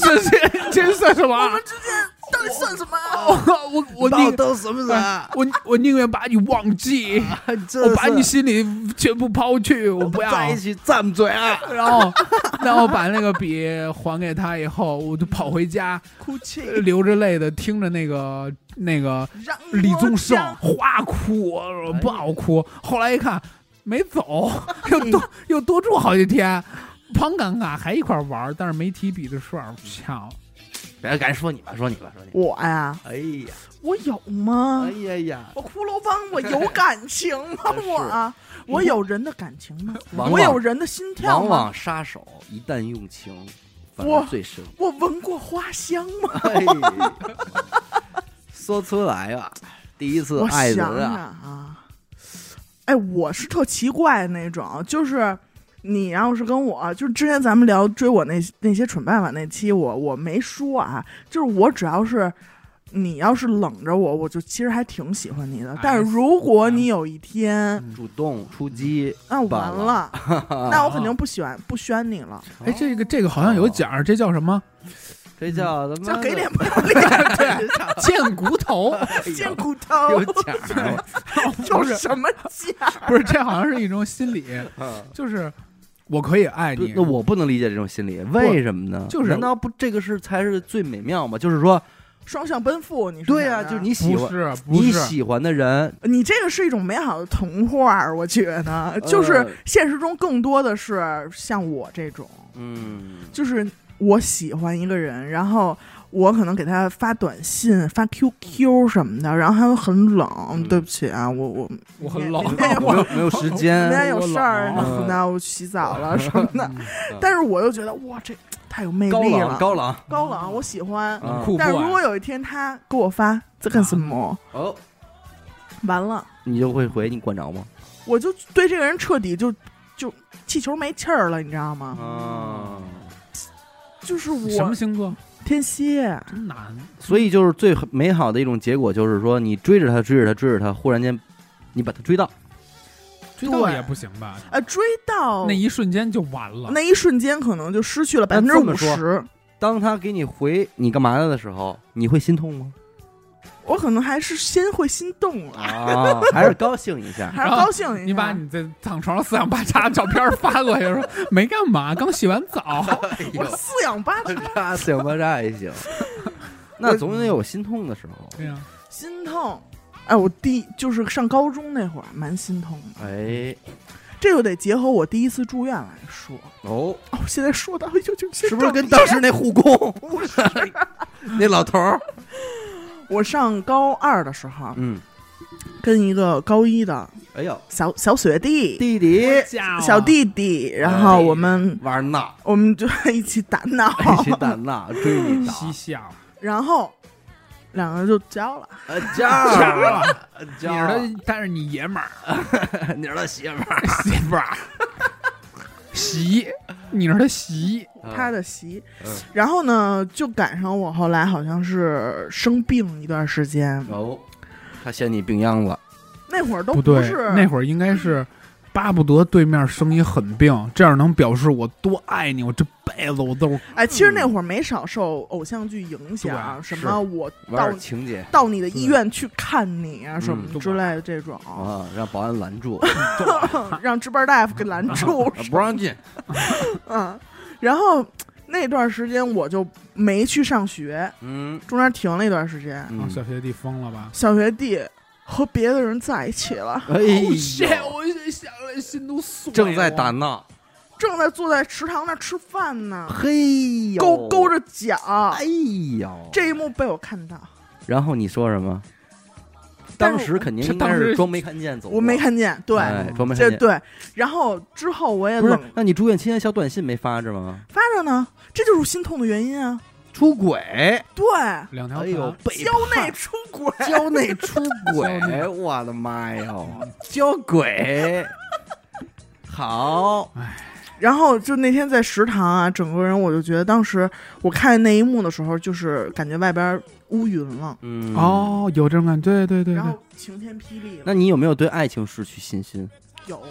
C: 算这这算什么？
B: 我们之间到底算什么？
C: 我我我宁
A: 都什么人？
C: 我我宁愿把你忘记，我把你心里全部抛去，我不要。
A: 在一起站嘴啊！
C: 然后，然后把那个笔还给他以后，我就跑回家，
B: 哭泣，
C: 流着泪的听着那个那个李宗盛
B: 我
C: 哗哭，我爆哭。后来一看没走，[laughs] 又多又多住好几天，旁尴尬还一块儿玩儿，但是没提笔的事儿。操！
A: 别赶紧说你吧，说你吧，说你。
B: 我呀，
A: 哎呀，
B: 我有吗
A: 哎？呀呀，
B: 我骷髅帮，我有感情吗？我啊，我有人的感情吗？我有人的心跳吗？
A: 往往杀手一旦用情，反而
B: 我
A: 最深。
B: 我闻过花香吗？
A: 哎，说出来啊，第一次
B: 我
A: 爱人
B: 想想
A: 啊，
B: 啊，哎，我是特奇怪的那种，就是你要是跟我，就是之前咱们聊追我那那些蠢办法那期，我我没说啊，就是我只要是。你要是冷着我，我就其实还挺喜欢你的。
C: 哎
B: 但是如果你有一天，
A: 主动出击，
B: 那完
A: 完
B: 了，[laughs] 那我肯定不喜欢不宣你了，
C: 哎，这个这个好像有奖，这叫什么？
A: 这叫他妈
B: 叫给脸
A: 的
B: 不要脸，
A: 对，
C: 贱骨头？[laughs]
B: 贱骨头
A: 有
B: 头，
A: 奖，[laughs]
B: 有什么奖？
C: 不是，这好像是一种心理，
A: 嗯
C: 就是我可以爱你，
A: 那我不能理解这种心理，为什么呢？
C: 就是
A: 难道不这个是才是最美妙吗？就是说，
B: 双向奔赴，你说
A: 对呀、
B: 想着
A: 就是你喜欢你喜欢的人，
B: 你这个是一种美好的童话，我觉得，就是
A: 呃
B: 现实中更多的是像我这种，
A: 嗯，
B: 就是我喜欢一个人，然后我可能给他发短信、发 QQ 什么的，然后他又很冷，
A: 嗯。
B: 对不起啊，我我
C: 我很冷。
A: 没有没有时
B: 明天
A: 间，
B: 有事儿
C: 我
B: 什么的，我洗澡了什么的，
A: 嗯
B: 但是我又觉得哇，这太有魅力了，
A: 冷高冷。
B: 高冷，我喜欢。但是如果，有一天他给我发在干什么，
A: 哦，
B: 完了。
A: 你就会回你管着吗？
B: 我就对这个人彻底就就气球没气儿了，你知道吗？
A: 啊，
B: 就是我
C: 什么
B: 我
C: 星座？
B: 天蝎，
C: 真难。
A: 所以就是最美好的一种结果，就是说你追着他追着他追着他，忽然间你把他追到，
C: 追到也不行吧？
B: 呃，追到
C: 那一瞬间就完了。
B: 那一瞬间，可能就失去了百分之五十。
A: 当他给你回你干嘛来的时候，你会心痛吗？
B: 我可能还是先会心动了，
A: 啊，还是高兴一下？[laughs]
B: 还是高兴一下。
C: 你把你这躺床上四仰八叉的照片发过去，说 [laughs] 没干嘛，刚洗完澡。
A: 哎，[laughs]
B: 我四仰八叉，
A: 这四仰八叉也行，那总得有心痛的时候。
C: 对呀，
B: 心痛。哎，我第就是上高中那会儿蛮心痛的，
A: 哎，
B: 这就得结合我第一次住院来说。
A: 哦，
B: 哦，现在说到就就是
A: 不是跟当时那护工那老头儿？
B: 我上高二的时候，
A: 嗯，
B: 跟一个高一的
A: 哎呦，
B: 小小学弟
A: 弟弟
B: 小弟弟，然后我们
A: 玩闹，
B: 我们就 [laughs] 一起打闹，
A: 一起打闹，追你打，
C: 嬉笑，
B: 然后两个人就交了。
A: 呃，交
C: 交了，
A: 交
C: 你是他，但是你爷们儿，[laughs]
A: 你是他媳妇儿，
C: 媳妇儿，媳，你是他媳，
B: 他的席。
A: 嗯，
B: 然后呢，就赶上我后来好像是生病一段时间，
A: 哦，他嫌你病秧子，
B: 那会儿都
C: 不对
B: 是，
C: 那会儿应该是巴不得对面生一狠病，这样能表示我多爱你，我这辈子我都
B: 哎，其实那会儿没少受偶像剧影响，什么我到
A: 情节。
B: 到你的医院去看你啊，什么
A: 嗯
B: 之类的这种，
A: 啊，让保安拦住，[laughs]
B: 让值班大夫给拦住，
A: 啊不让进。
B: 嗯，然后那段时间我就没去上学，
A: 嗯
B: 中间停了一段时间。
A: 嗯
C: 啊，小学弟疯了吧？
B: 小学弟和别的人在一起了，
A: 哎
C: 哦
A: 呦
C: ，shit！我想了心都碎了。
A: 正在打闹，
B: 正在坐在池塘那儿吃饭呢，
A: 嘿呦，
B: 勾勾着脚，
A: 哎呦，
B: 这一幕被我看到，
A: 然后你说什么？当时肯定应
C: 这当时
A: 该是装没看见走过，
B: 我没看见，对，
A: 哎装没看见。
B: 对，然后之后我也
A: 不是
B: 冷，
A: 那你住院期间小短信没发着吗？
B: 发着呢，这就是心痛的原因啊，
A: 出轨，
B: 对，
C: 两条
A: 哎呦，
B: 交，内出轨，
A: 交内出轨 [laughs] [laughs] 我的妈呀，交轨，[laughs] 好，
B: 然后就那天在食堂啊，整个人我就觉得，当时我看见那一幕的时候，就是感觉外边乌云了，
A: 嗯，
C: 哦，有这种感觉，对对对对
B: 然后，晴天霹雳了，
A: 那你有没有对爱情失去信心？
B: 有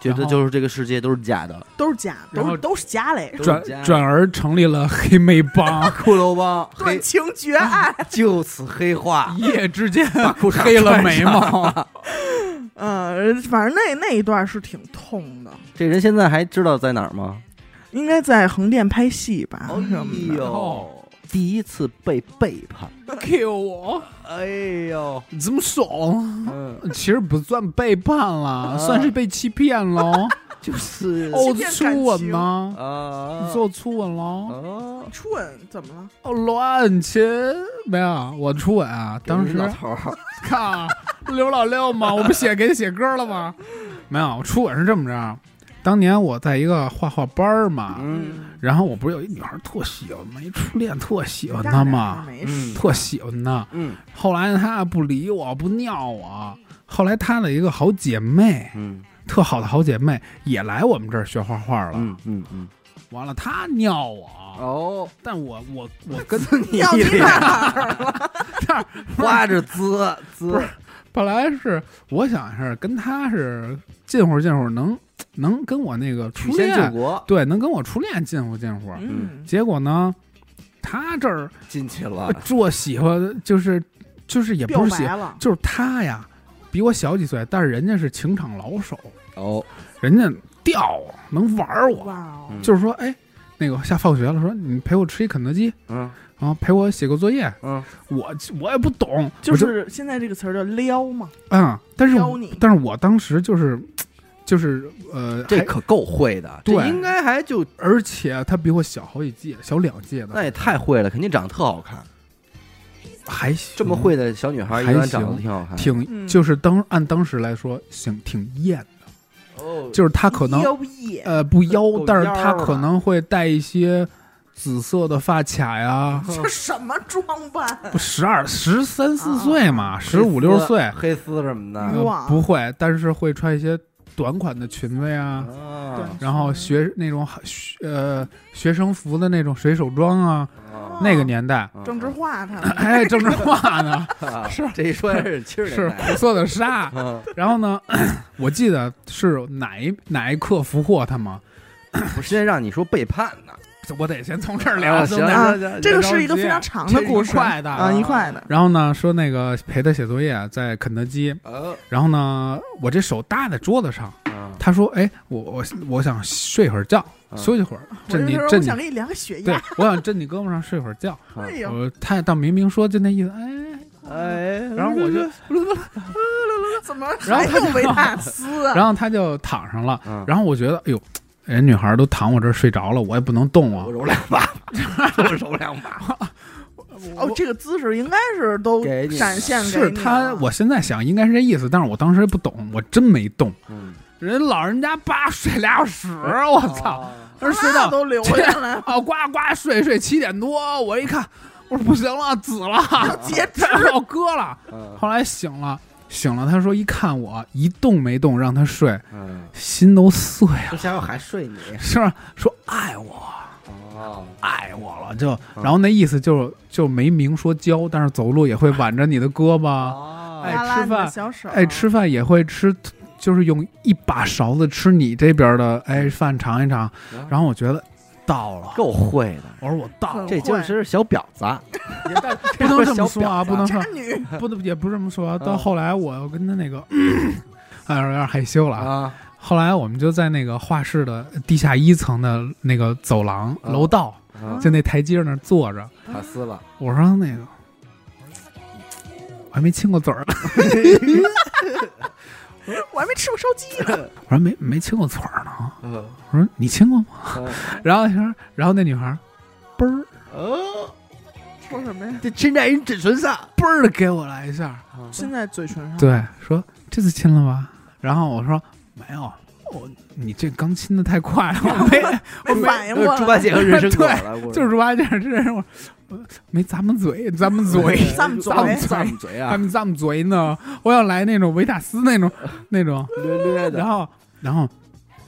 A: 觉得就是这个世界都是假的，
B: 都是假，
C: 然后
B: 都是都是假嘞，
A: 都是
C: 转
A: 假的
C: 转而成立了黑妹帮，
A: 骷髅帮 [laughs] 黑
B: 断情绝爱，
A: 就此黑化，
C: 一夜之间
A: 把裤衩
C: 黑了眉毛。
B: 嗯，反正那那一段是挺痛的，
A: 这人现在还知道在哪儿吗？
B: 应该在横店拍戏吧，
A: 哎。呦，第一次被背叛，[laughs]
C: Q 我，
A: 哎呦，
C: 这么怂？
A: 嗯，
C: 其实不算背叛了，
A: 啊
C: 算是被欺骗了。[laughs]
A: 就是
C: 哦，
B: 骗
C: 初吻吗？
A: 啊
C: 你，做初吻了？
A: 啊，
B: 初吻怎么了？
C: 哦，乱亲没有？我初吻啊，当时
A: 给老头儿 [laughs]
C: 看刘老六嘛，我不写给他写歌了吗？没有，我初吻是这么着。当年我在一个画画班儿嘛，
A: 嗯
C: 然后我不是有一女孩特喜欢吗？一初恋特喜欢她嘛，
A: 嗯，
C: 特喜欢她。
A: 嗯
C: 后来她不理我，不尿我。后来她的一个好姐妹，
A: 嗯
C: 特好的好姐妹也来我们这儿学画画了。
A: 嗯嗯嗯，
C: 完了，她尿我，
A: 哦，
C: 但我我我跟 [laughs]
A: 你
B: 要你
A: 脸
B: 哪儿了？[laughs]
A: 花 [laughs] 着滋滋，
C: 本来是我想是跟她是近乎近乎，能能跟我那个初恋
A: 国。
C: 对，能跟我初恋近乎近乎。
B: 嗯，
C: 结果呢，他这儿
A: 进去了，
C: 做喜欢就是就是也不是喜欢，就是他呀比我小几岁，但是人家是情场老手，
A: 哦，
C: 人家钓我能玩儿我，
B: 哇哦，
A: 嗯。
C: 就是说，哎，那个下放学了，说你陪我吃一肯德基，
A: 嗯。
C: 然后陪我写个作业，
A: 嗯，
C: 我我也不懂，
B: 就
C: 是
B: 现在这个词儿叫撩嘛，
C: 嗯，但是
B: 撩你。
C: 但是我当时就是就是呃，
A: 这可够会的，这
C: 对
A: 应该还就
C: 而且他比我小好几届，小两届的，
A: 那也太会了，肯定长得特好看。
C: 还行，
A: 这么会的小女孩，一
C: 还
A: 般长得
C: 行
A: 挺好看。
C: 挺
B: 嗯
C: 就是当按当时来说，行挺艳的，
A: 哦，
C: 就是她可能
B: 妖艳，
C: 呃不妖，但是她可能会带一些紫色的发卡呀，[laughs]
B: 这什么装扮？[laughs]
C: 不十二十三四
B: 啊
C: 岁嘛，十五六岁，
A: 黑丝什么的
C: 呃不会，但是会穿一些短款的裙子呀，
A: 啊。
C: 然后学那种学呃学生服的那种水手装啊，那个年代，
B: 政治化他，[laughs]
C: 哎，政治化呢，
A: 是。这一说是七十
C: 是
A: 年代。
C: 红色的纱。
A: 嗯
C: 然后呢，[clears throat] 我记得是哪一哪一刻俘获他吗？
A: 我现在让你说背叛呢，
C: 我得先从这儿
A: 啊
C: 聊，
A: 行
C: 兄弟。
B: 啊
A: 行行，
B: 这个是一个非常长的故事，
C: 这一块的
B: 啊，一块的，
C: 然后呢，说那个陪他写作业，在肯德基。
A: 呃
C: 然后呢，我这手搭在桌子上。
A: 啊
C: 他说：“哎，我我我想睡会儿觉，
A: 嗯
C: 休息会儿，
B: 我就
C: 震你这你
B: 我想。给你量个血
C: 对
B: 压，，
C: 我想震你胳膊上睡会儿觉。[laughs]
B: 哎呦，
C: 我他倒明明说就那意思，哎，
A: 哎，[laughs]
C: 然后我就，[laughs]
B: 怎么
C: 然后他就
B: 还有维纳斯啊？
C: 然后他就躺上了。
A: 嗯
C: 然后我觉得，哎呦，人女孩都躺我这儿睡着了，我也不能动啊
A: 我。揉两把，我揉两把，[laughs]
B: 哦，这个姿势应该是都展现给你
C: 是他，我现在想应该是这意思，但是我当时不懂，我真没动。
A: 嗯，
C: 人老人家叭睡俩小时，我操！
A: 哦，
C: 那睡到
B: 都流下来，
C: 啊，呱呱睡睡七点多，我一看，我说不行了，紫了，
B: 截肢
C: 要割了。
A: 嗯
C: 后来醒了，醒了，他说一看我一动没动，让他睡，
A: 嗯，
C: 心都碎了，
A: 这家伙还睡你 [laughs]
C: 是吧？说爱我，
A: 哦，
C: 爱我了，就然后那意思就就没明说教，但是走路也会挽着你的胳膊，
A: 哦
C: 哎
B: 拉拉你的
C: 吃饭
B: 小手，
C: 哎，吃饭也会吃就是用一把勺子吃你这边的哎饭尝一尝，然后我觉得到了，
A: 够会的，
C: 我说我到了，
A: 这就是小婊子，[laughs]
C: 不能这么说啊，不能说，不能也不是这么说啊。到
A: 嗯
C: 后来我又跟他那个，[coughs] 哎，有点害羞了啊。
A: 啊，
C: 后来我们就在那个画室的地下一层的那个走廊
A: 嗯。
C: 楼道，
A: 啊
C: 就那台阶那儿坐着。
A: 卡斯了，
C: 我说那个，我还没亲过嘴儿呢。[laughs] [laughs] [laughs]
B: 我还没吃过烧鸡呢。[laughs]
C: 我说没没亲过嘴儿呢。
A: 嗯
C: 我说你亲过吗？
A: 嗯 [laughs]
C: 然后他说，然后那女孩儿嘣儿
A: 哦，
B: 说什么呀？
A: 这亲在人嘴唇上，
C: 嘣儿的给我来一下，
B: 亲在嘴唇上。
C: 对，说这次亲了吧？然后我说没有，我你这刚亲的太快了，[laughs] 我没
B: 没反应过来。
A: 猪八戒和人参果了，我
C: 就是猪八戒这人我我没 [laughs] 咂摸嘴，咂摸嘴，
B: 咂摸嘴
C: 咂摸
A: 咂
C: 嘴
A: 嘴啊。
C: 他，们嘴呢。我要来那种维塔斯那种 [laughs] 那种，然后然后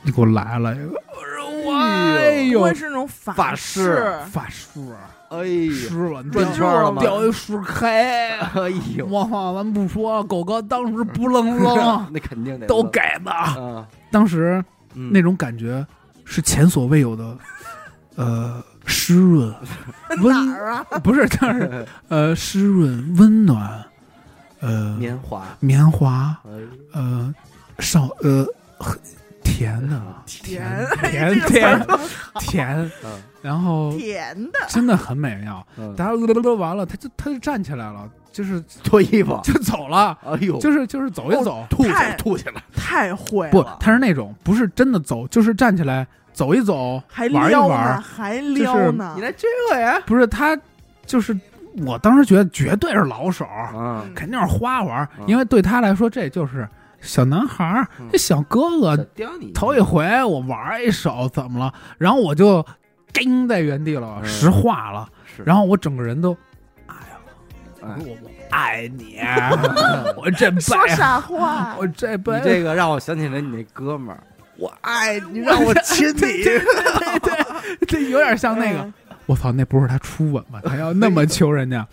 C: 你给我来了一个，我说哎呦。
B: 不会，是那种法
A: 法式
C: 法术
A: 哎呦，
C: 湿了，
A: 转圈了吗？
C: 掉一树开。
A: 哎呦，
C: 我操，咱不说，狗哥当时不愣愣，[laughs]
A: 那肯定得
C: 都给的。
A: 啊，
C: 当时
A: 嗯
C: 那种感觉是前所未有的，[laughs] 呃，湿润、温
B: 哪儿啊？
C: 不是，但是呃，湿润、温暖，呃，
A: 棉花，
C: 棉花，
A: 哎
C: 呃，少呃，很甜的，
B: 甜。
C: 甜 [laughs] 甜甜，
A: 嗯。
C: 然后
B: 甜的。
C: 真的很美妙。
A: 嗯，
C: 大家都完了，他就他就站起来了，就是
A: 脱衣服，
C: 就走了，
A: 哎呦，
C: 就是就是走一走，
A: 吐起来，吐起来，
B: 太会了，
C: 不，他是那种不是真的走，就是站起来走一走，
B: 还
C: 玩一，玩，
B: 还撩呢。
A: 你来追我呀？
C: 不是他，就是我当时觉得绝对是老手，
A: 嗯，
C: 肯定是花玩
A: 嗯，
C: 因为对他来说这就是小男孩儿
A: 嗯，
C: 这小哥哥头一回我玩一手怎么了？然后我就叮在原地了，
A: 嗯。
C: 石化了，然后我整个人都
A: 哎
C: 呀我我爱你，[laughs] 我这辈
B: 说傻话，
C: 我这辈
A: 你这个让我想起来你那哥们儿，我爱你，让我亲你，
C: 这有点像那个，
B: 嗯
C: 我操，那不是他初吻吗？他要那么求人家，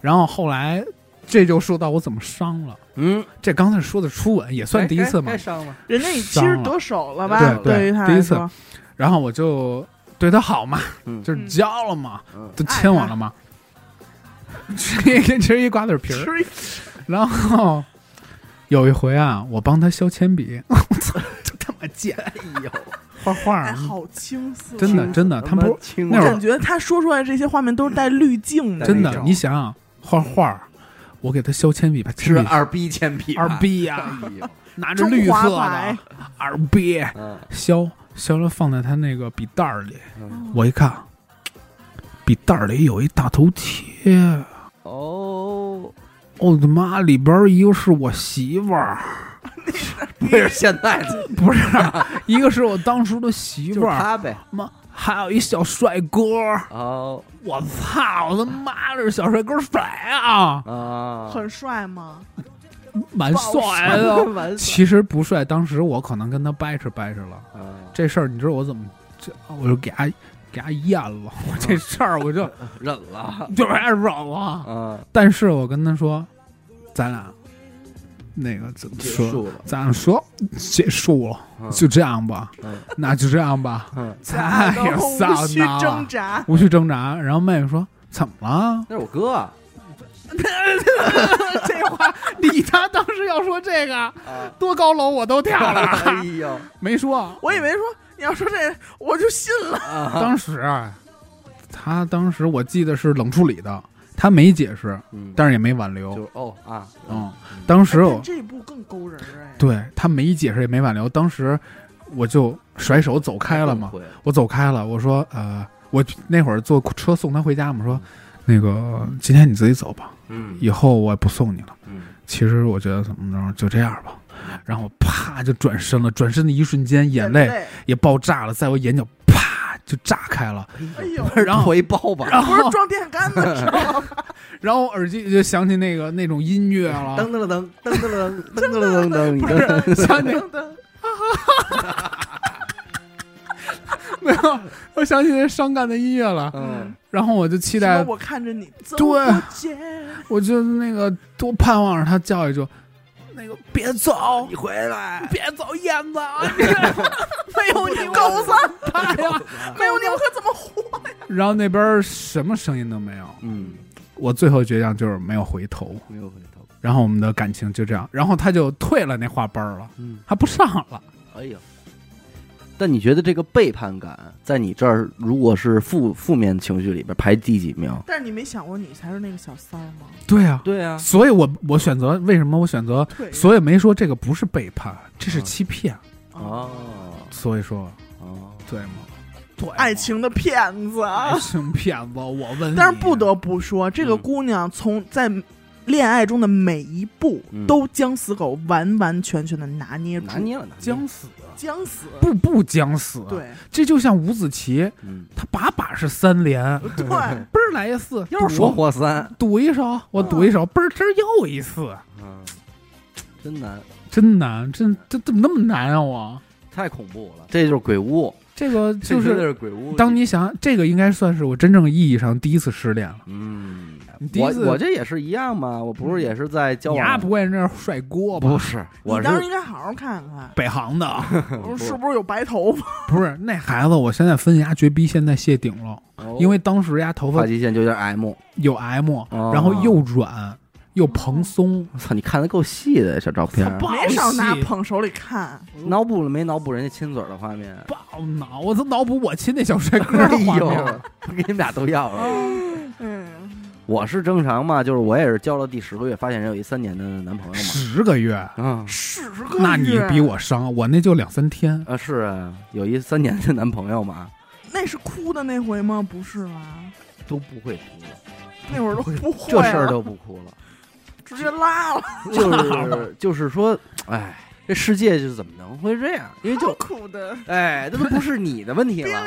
C: 然后后来这就说到我怎么伤了。
A: 嗯，
C: 这刚才说的初吻也算第一次嘛。
A: 该，伤了，
B: 人家已其实得手了吧？
C: 对对
B: 于他
C: 第一次，然后我就对他好嘛，
A: 嗯。
C: 就是交了嘛，
A: 嗯。
C: 都亲我了嘛，吃一吃一瓜子皮儿，
B: 吃一。
C: 然后有一回啊，我帮他削铅笔，我操，这他妈贱，
A: 哎呦，
C: 画画
B: 哎，好青涩，
C: 真的真的，他不
A: 亲
C: 那会儿
B: 我感觉他说出来这些画面都是带滤镜的，
C: 真的你想想画画，我给他削铅笔，吧铅笔
A: 是二逼铅笔吧，
C: 二逼呀，
A: 哎呦，
C: 拿着绿色
B: 中华牌
C: 的二逼
A: 嗯。
C: 削削了放在他那个笔袋儿里，
A: 嗯，
C: 我一看，笔袋儿里有一大头贴，
A: 哦，
C: 我的妈，里边儿一个是我媳妇儿，[laughs]
A: 不是现在的，
C: 不是，一个是我当时的媳
A: 就是
C: 妇儿，
A: 他呗，
C: 妈，还有一小帅哥，
A: 哦
C: 我操，我他妈这小帅哥帅啊？
A: 啊，
B: 很帅吗？
C: 蛮帅的。[laughs]
A: 完
C: 其实不帅，当时我可能跟他掰扯掰扯了。
A: 啊，
C: 这事儿你知道我怎么，这我就给他给他咽了。我这事儿我就 [laughs]
A: 忍了，
C: 就挨忍了。
A: 啊，
C: 但是我跟他说，咱俩那个怎么说？
A: 束了，
C: 咱说结束了，
A: 嗯。
C: 就这样吧，
A: 嗯。
C: 那就这样吧，
A: 嗯，
C: 太
B: 然后
C: 丧
B: 无需挣扎，
C: 无需挣扎。然后妹妹说怎么了？
A: 那是我哥 [laughs]
C: 这话你他当时要说这个，
A: 啊，
C: 多高楼我都跳了，
A: 哎呦。
C: 没说。
B: 我以为说你要说这，我就信了。
A: 啊，
C: 当时啊，他当时我记得是冷处理的，他没解释，
A: 嗯，
C: 但是也没挽留。
A: 就哦啊，
C: 嗯，当时我
B: 这一步更勾人哎。
C: 对他没解释也没挽留，当时我就甩手走开了嘛。我走开了，我说呃，我那会儿坐车送他回家嘛，说那个今天你自己走吧，
A: 嗯
C: 以后我也不送你了。
A: 嗯
C: 其实我觉得怎么着就这样吧。然后啪就转身了，转身的一瞬间，眼泪
B: 泪，
C: 也爆炸了，在我眼角啪就炸开了。
B: 哎呦，
C: 然后
A: 脱一包吧，
C: 然
B: 不是
C: 后
B: 装电杆的时 [laughs]
C: 然后耳机里就响起那个那种音乐了，
A: 噔噔噔噔噔噔噔噔噔
C: 不
A: 噔，
C: 是响起
B: 噔噔 [laughs]
C: 没有，我想起那伤感的音乐了。
A: 嗯。
C: 然后我就期待，
B: 我看着你
C: 对，我就那个多盼望着他叫一句，那个别走，
A: 你回来，
C: 别走，燕子，[laughs] 没有你我
B: 狗子
C: 哎呀！
B: 没有你我可怎么活呀？
C: 然后那边什么声音都没有，
A: 嗯，
C: 我最后倔强就是没有回头，
A: 没有回头，
C: 然后我们的感情就这样，然后他就退了那画班了，
A: 嗯，
C: 他不上了。
A: 哎呀。但你觉得这个背叛感在你这儿，如果是负负面情绪里边排第几名？
B: 但是你没想过你才是那个小三儿吗？
C: 对啊，
A: 对啊，
C: 所以我我选择为什么我选择，所以没说这个不是背叛，这是欺骗。
A: 哦
C: 所以说，
A: 哦，
C: 对吗？对，
B: 爱情的骗子。
C: 爱情骗子，我问，
B: 但是不得不说，这个
A: 嗯
B: 姑娘从在恋爱中的每一步
A: 嗯。
B: 都将死狗完完全全的拿捏住，
A: 拿捏了，拿捏
C: 将死，
B: 将死。
C: 步步将死，，
B: 对。
C: 这就像五子棋，
A: 嗯，
C: 他把把是三连，
B: 对，[laughs]
C: 嘣儿来一次，
A: 又是说活三，
C: 赌一手，我赌一手，嘣儿这又一次，
A: 嗯，真难，
C: 真难，这这怎么那么难啊我？
A: 太恐怖了，这就是鬼屋，
C: 这个就是
A: 鬼屋。
C: 当你想这个应该算是我真正意义上第一次失恋了。
A: 嗯
C: 你，第一次
A: 我我这也是一样嘛，我不是也是在交
C: 你丫
A: 往，
C: 不会是那帅锅吧？
A: 不是，我
B: 你当时
A: 是
B: 应该好好看看，
C: 北航的，[laughs]
B: 我说是不是有白头发？
C: 不是那孩子，我现在分析丫绝逼现在谢顶了，
A: 哦
C: 因为当时丫头发
A: 发际线就有点 M，
C: 有 M，
A: 哦
C: 然后又软又蓬松，
A: 我操，你看的够细的小照片儿，
C: 不好
B: 没少拿
C: 戏
B: 捧手里看，
A: 脑补了没脑补人家亲嘴儿的画面？
C: 爆脑！我都脑补我亲那小帅哥的画面。[laughs]
A: 我给你们俩都要了。
B: 嗯，
A: 我是正常嘛，就是我也是交了第十个月，发现人有一三年的男朋友嘛。
C: 十个月，
A: 啊
B: 十个月
C: 那你比我伤，我那就两三天。
A: 啊是啊，有一三年的男朋友嘛，
B: 那是哭的那回吗？不是吧？
A: 都不会哭了，
B: 那会儿都不会
A: 这事儿都不哭了，
B: 直接拉了，
A: 就是就是说，哎，这世界就怎么能会这样？因为就
B: 哭的
A: 哎，这都不是你的问题了。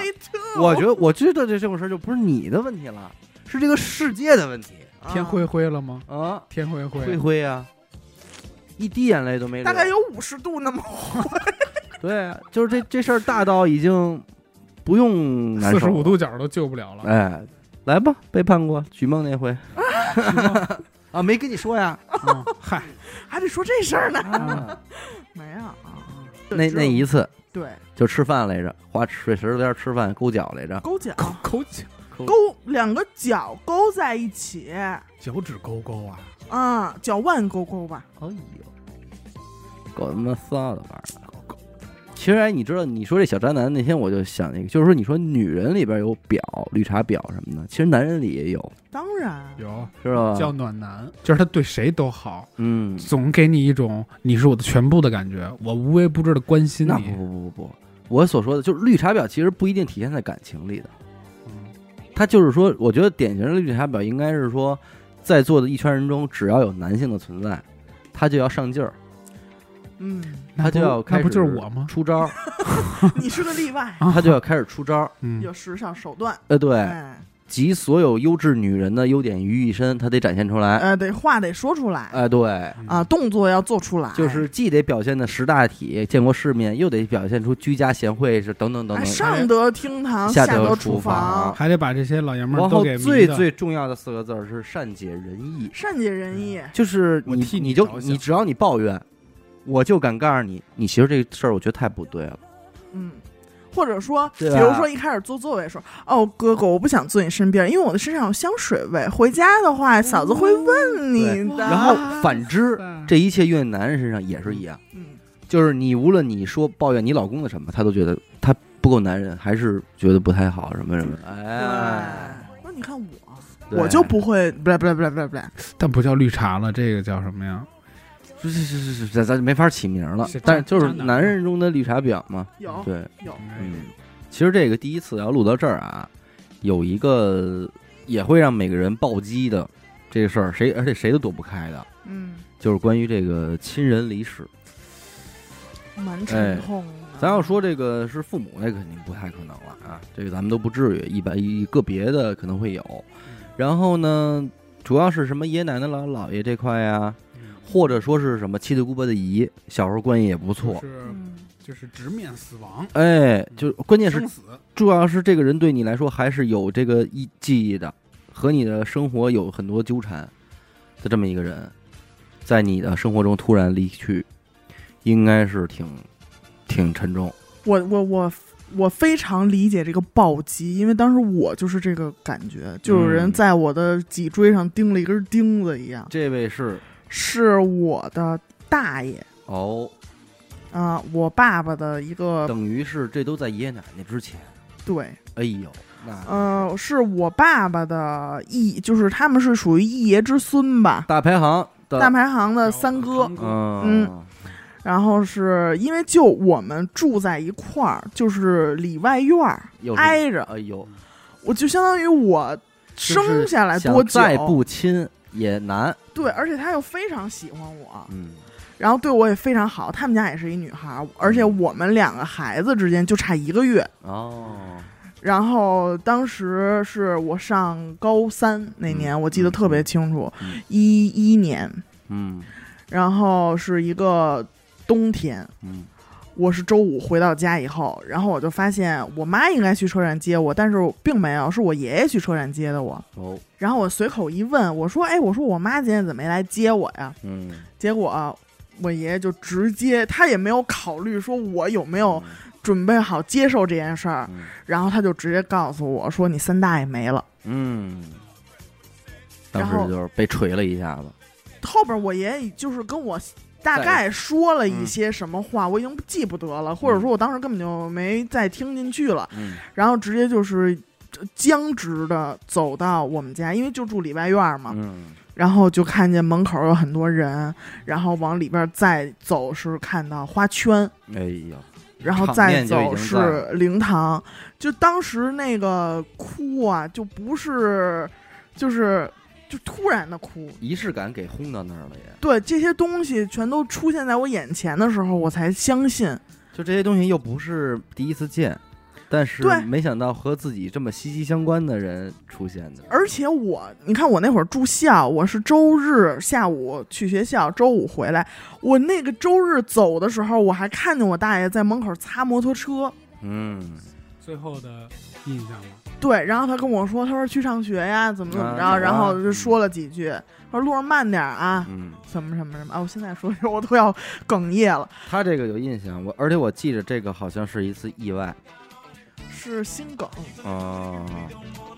A: 我觉得，我觉得这这种事儿就不是你的问题了，是这个世界的问题
C: 天灰灰了吗？
A: 啊！
C: 天灰
A: 灰
C: 灰，
A: 灰啊，一滴眼泪都没流。
B: 大概有五十度那么灰 [laughs]
A: 对啊，就是这这事儿大到已经不用
C: 四十五度角都救不了了。
A: 哎，来吧，背叛过许梦那回 [laughs] 啊，没跟你说呀？[laughs]
C: 嗯嗨，
B: 还得说这事儿呢，
A: 啊，
B: 没有啊？
A: 那那一次
B: 对
A: 就吃饭来着，滑水池子边吃饭勾脚来着，
B: 勾脚
C: 口角
B: 勾两个脚勾在一起，
C: 脚趾勾勾啊！
B: 啊，脚腕勾勾吧，
A: 哎呦，够他妈骚的玩意儿！其实哎，你知道，你说这小渣男那天我就想那个，就是说，你说女人里边有表、绿茶婊什么的，其实男人里也有，
B: 当然
C: 有
A: 是吧？
C: 叫暖男，就是他对谁都好，
A: 嗯，
C: 总给你一种你是我的全部的感觉，我无微不至的关心
A: 那不
C: 你。
A: 不不不不，我所说的就是绿茶婊，其实不一定体现在感情里的。
C: 嗯
A: 他就是说，我觉得典型的绿茶婊应该是说，在座的一圈人中，只要有男性的存在，他就要上劲儿，
B: 嗯，
A: 他就要开始
C: 不就是我吗？
A: 出招儿，[laughs]
B: 你是个例外，
C: 啊。
A: 他就要开始出招儿。
C: 嗯，
B: 有时尚手段，
A: 呃，对，
B: 哎，
A: 集所有优质女人的优点于一身，她得展现出来。
B: 呃，得话得说出来。
A: 哎，对，
B: 啊，动作要做出来，
A: 就是既得表现的识大体、见过世面，又得表现出居家贤惠是等等等
B: 哎
A: 等。
B: 上得厅堂，
A: 下
B: 得
A: 得厨
B: 厨
A: 房。
C: 还得把这些老爷们儿
A: 然后
C: 都给迷的
A: 最最重要的四个字儿是善解人意，
B: 善解人意，
A: 就是
C: 我替你
A: 你就
C: 着想。
A: 你只要你抱怨，我就敢告诉你，你媳妇这个事儿，我觉得太不对了。
B: 嗯。或者说，比如说一开始坐座位说：“哦，哥哥，我不想坐你身边，因为我的身上有香水味。回家的话，嫂子会问你的。”
A: 然后反之，
C: 啊
A: 这一切用在男人身上也是一样，
B: 嗯，
A: 就是你无论你说抱怨你老公的什么，他都觉得他不够男人，还是觉得不太好什么什么。哎，
B: 对，说你看我，我就不会，不来不来不来不来不来，
C: 但不叫绿茶了，这个叫什么呀？
A: 是是是是是，咱咱没法起名了
C: 是。
A: 但是就是
C: 男
A: 男人中的绿茶婊嘛，
B: 有
A: 对，
B: 有，
A: 嗯，其实这个第一次要录到这儿啊，有一个也会让每个人暴击的这个事儿，谁而且谁都躲不开的，
B: 嗯，
A: 就是关于这个亲人离世。
B: 蛮沉痛的。
A: 咱要说这个是父母，那肯定不太可能了啊，这个咱们都不至于，一般一个别的可能会有。然后呢，主要是什么爷爷奶奶、姥姥姥爷这块呀，或者说是什么七大姑八大姨，小时候关系也不错
C: 就。是
B: 嗯，
C: 就是直面死亡，
A: 哎，就关键是，主要是这个人对你来说还是有这个忆记忆的，和你的生活有很多纠缠的这么一个人，在你的生活中突然离去，应该是挺挺沉重。
B: 我我我我非常理解这个暴击，因为当时我就是这个感觉，就有人
A: 嗯
B: 在我的脊椎上钉了一根钉子一样。
A: 这位是
B: 是我的大爷。
A: 哦，
B: 啊、我爸爸的一个
A: 等于是这都在爷爷奶奶之前。
B: 对，
A: 哎呦，那
B: 呃，是我爸爸的一，就是他们是属于一爷之孙吧，
A: 大排行的。
B: 大排行的三哥。
A: 嗯。
B: 然后是因为就我们住在一块儿，就是里外院儿挨着，
A: 哎呦，
B: 我就相当于我生下来多久，
A: 再不亲也难。
B: 对，而且他又非常喜欢我，
A: 嗯
B: 然后对我也非常好。他们家也是一女孩儿，而且我们两个孩子之间就差一个月。
A: 哦，
B: 然后当时是我上高三那年，
A: 嗯
B: 我记得特别清楚
A: 嗯，
B: 一一年，
A: 嗯
B: 然后是一个冬天。
A: 嗯
B: 我是周五回到家以后，然后我就发现我妈应该去车站接我，但是并没有，是我爷爷去车站接的我。
A: 哦
B: 然后我随口一问，我说：“哎，我说我妈今天怎么没来接我呀
A: 嗯，？”
B: 结果我爷爷就直接，他也没有考虑说我有没有准备好接受这件事儿，
A: 嗯
B: 然后他就直接告诉我说：“你三大爷没了。
A: 嗯，当
B: 然后
A: 时就是被锤了一下子。”
B: 后边我爷爷就是跟我大概说了一些什么话，我已经记不得了，或者说我当时根本就没再听进去了。
A: 嗯。
B: 然后直接就是僵直的走到我们家，因为就住里外院嘛，
A: 嗯。
B: 然后就看见门口有很多人，然后往里边再走是看到花圈，
A: 哎呀，
B: 然后再走是灵堂。就当时那个哭啊，就不是就是就突然的哭，
A: 仪式感给轰到那儿了也。
B: 对这些东西全都出现在我眼前的时候，我才相信。
A: 就这些东西又不是第一次见，但是
B: 对
A: 没想到和自己这么息息相关的人出现的。
B: 而且我，你看我那会儿住校，我是周日下午去学校，周五回来。我那个周日走的时候，我还看见我大爷在门口擦摩托车。
A: 嗯，
C: 最后的印象吗？
B: 对，然后他跟我说，他说去上学呀，怎么怎么着，
A: 啊
B: 然后就说了几句，说路上慢点啊，
A: 嗯，
B: 什么什么什么啊！我现在说 [laughs] 我都要哽咽了，
A: 他这个有印象，我而且我记着这个好像是一次意外。
B: 是心梗，
A: 哦，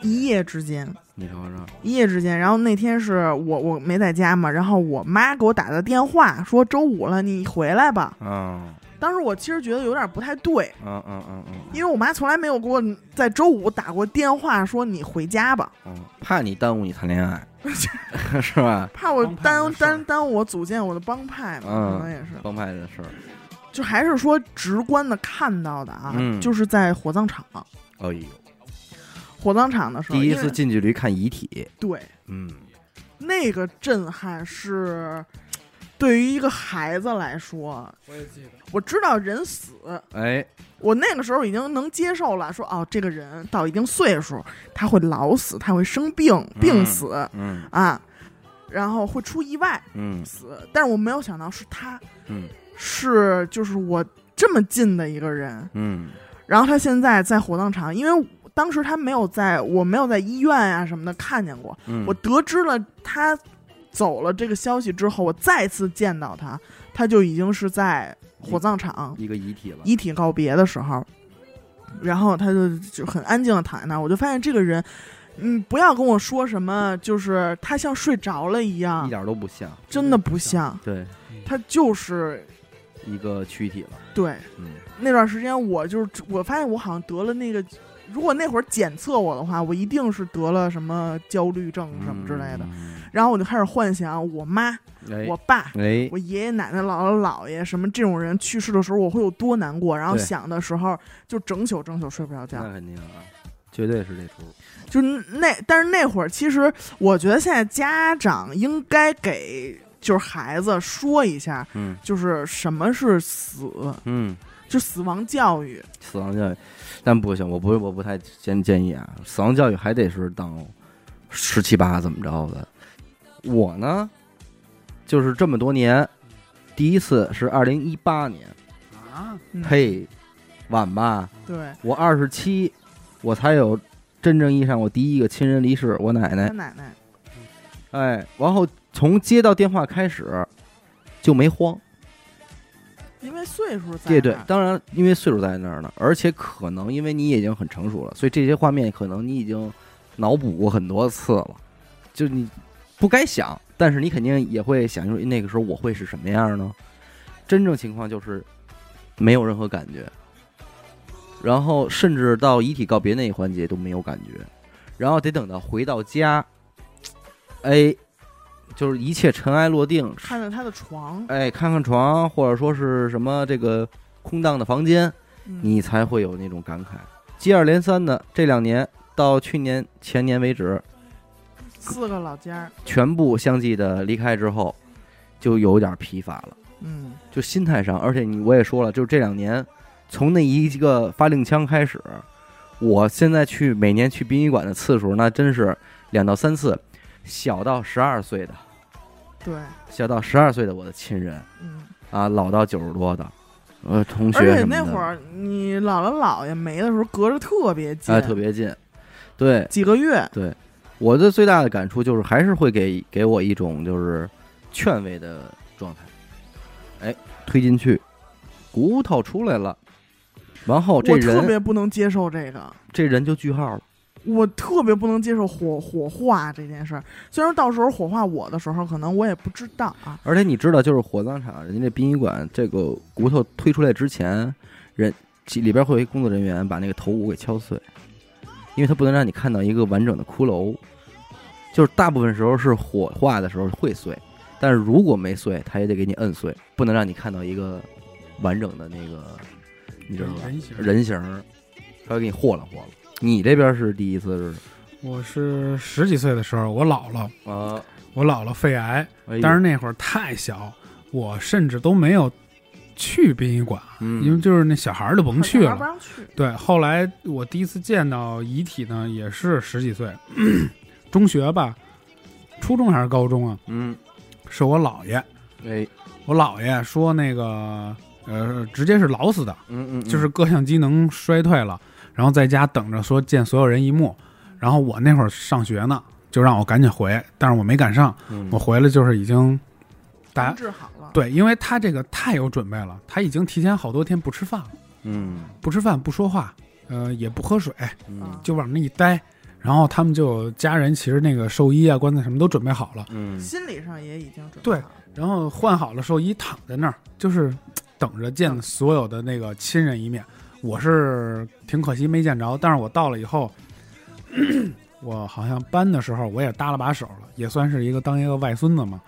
B: 一夜之间。
A: 你瞅瞅，
B: 一夜之间，然后那天是我我没在家嘛，然后我妈给我打的电话说周五了，你回来吧。
A: 嗯
B: 当时我其实觉得有点不太对，
A: 嗯嗯嗯嗯，
B: 因为我妈从来没有给我在周五打过电话说你回家吧，
A: 嗯，怕你耽误你谈恋爱，[laughs] 是吧？
B: 怕我耽耽耽误我组建我的帮派嘛，
A: 嗯
B: 可能也是，
A: 帮派的事儿，
B: 就还是说直观的看到的啊，
A: 嗯
B: 就是在火葬场，
A: 哎呦，
B: 火葬场的时候，
A: 第一次近距离看遗体，
B: 对
A: 嗯
B: 那个震撼是。对于一个孩子来说，
C: 我也记得，
B: 我知道人死，
A: 哎，
B: 我那个时候已经能接受了，说哦，这个人到一定岁数，他会老死，他会生病，病死、
A: 嗯
B: 啊，然后会出意外
A: 嗯。
B: 死。但是我没有想到是他，
A: 嗯。
B: 是就是我这么近的一个人。
A: 嗯。
B: 然后他现在在火葬场，因为当时他没有在我没有在医院啊什么的看见过，
A: 嗯，
B: 我得知了他走了这个消息之后，我再次见到他，他就已经是在火葬场
A: 一个遗体了，
B: 遗体告别的时候，然后他就就很安静的躺在那儿，我就发现这个人，嗯，不要跟我说什么，就是他像睡着了一样。
A: 一，点都不像，
B: 真的不像，
A: 对，
B: 他就是
A: 一个躯体了，
B: 对。
A: 嗯
B: 那段时间，我就是我发现我好像得了那个，如果那会儿检测我的话，我一定是得了什么焦虑症什么之类的，
A: 嗯
B: 然后我就开始幻想我妈、
A: 哎
B: 我爸。
A: 哎，
B: 我爷爷奶奶、姥姥姥爷什么这种人去世的时候，我会有多难过？然后想的时候，就整宿整宿睡不着觉。
A: 那肯定啊，绝对是这出，
B: 就那，但是那会儿，其实我觉得现在家长应该给就是孩子说一下，
A: 嗯
B: 就是什么是死，
A: 嗯，
B: 就死亡教育。
A: 死亡教育，但不行，我不我不太建建议啊，死亡教育还得是当十七八怎么着的。我呢，就是这么多年，第一次是二零一八年，
C: 啊，
B: 嗯、
A: 嘿，晚吧，
B: 对，
A: 我二十七，我才有真正意义上我第一个亲人离世，我奶
B: 他
A: 奶。
B: 奶奶，
A: 哎，然后从接到电话开始，就没慌。
B: 因为岁数在
A: 对对
B: 那儿，
A: 当然因为岁数在那儿呢，而且可能因为你已经很成熟了，所以这些画面可能你已经脑补过很多次了，就你不该想，但是你肯定也会想说那个时候我会是什么样呢？真正情况就是没有任何感觉，然后甚至到遗体告别那一环节都没有感觉，然后得等到回到家，哎，就是一切尘埃落定，
B: 看看他的床，
A: 哎，看看床或者说是什么这个空荡的房间，
B: 嗯
A: 你才会有那种感慨。接二连三的这两年到去年前年为止，
B: 四个老家儿，
A: 全部相继的离开之后，就有点疲乏了，
B: 嗯，
A: 就心态上，而且你我也说了，就是这两年从那一个发令枪开始，我现在去每年去殡仪馆的次数那真是两到三次，小到十二岁的，
B: 对，
A: 小到十二岁的我的亲人
B: 嗯，
A: 啊，老到九十多的，呃，同学
B: 而且那会儿你姥姥姥爷没的时候，隔着特别近，
A: 哎，特别近。对。
B: 几个月，
A: 对，我的最大的感触就是，还是会给给我一种就是劝慰的状态。哎，推进去，骨头出来了，然后这
B: 我特别不能接受这个。
A: 这人就句号了。
B: 我特别不能接受火火化这件事儿，虽然到时候火化我的时候，可能我也不知道啊。
A: 而且你知道，就是火葬场人家这殡仪馆，这个骨头推出来之前，人里边会有一工作人员把那个头骨给敲碎，因为它不能让你看到一个完整的骷髅。就是大部分时候是火化的时候会碎，但是如果没碎，它也得给你摁碎，不能让你看到一个完整的那个，你知道吧？
C: 人形
A: 人形儿，他会给你和了和了。你这边是第一次是
C: 我是十几岁的时候，我姥姥，
A: 啊，
C: 我姥姥肺癌，但是那会儿太小，我甚至都没有去殡仪馆，
A: 嗯
C: 因为就是那小孩儿就甭去了。
B: 不让去，
C: 对，后来我第一次见到遗体呢，也是十几岁，[clears throat] 中学吧，初中还是高中啊？
A: 嗯，
C: 是我姥爷，
A: 哎，
C: 我姥爷说那个呃，直接是老死的，
A: 嗯嗯，
C: 就是各项机能衰退了，然后在家等着说见所有人一幕。然后我那会儿上学呢，就让我赶紧回，但是我没赶上，
A: 嗯
C: 我回来就是已经大家
B: 治好了。
C: 对，因为他这个太有准备了，他已经提前好多天不吃饭了，
A: 嗯
C: 不吃饭不说话，呃，也不喝水，
A: 嗯
C: 就往那一待。然后他们就家人其实那个寿衣啊、棺材什么都准备好了，
A: 嗯
B: 心理上也已经准备
C: 对
B: 好了
C: 然后换好了寿衣躺在那儿，就是等着见所有的那个亲人一面。我是挺可惜没见着，但是我到了以后，[clears throat] 我好像搬的时候我也搭了把手了，也算是一个当一个外孙子嘛。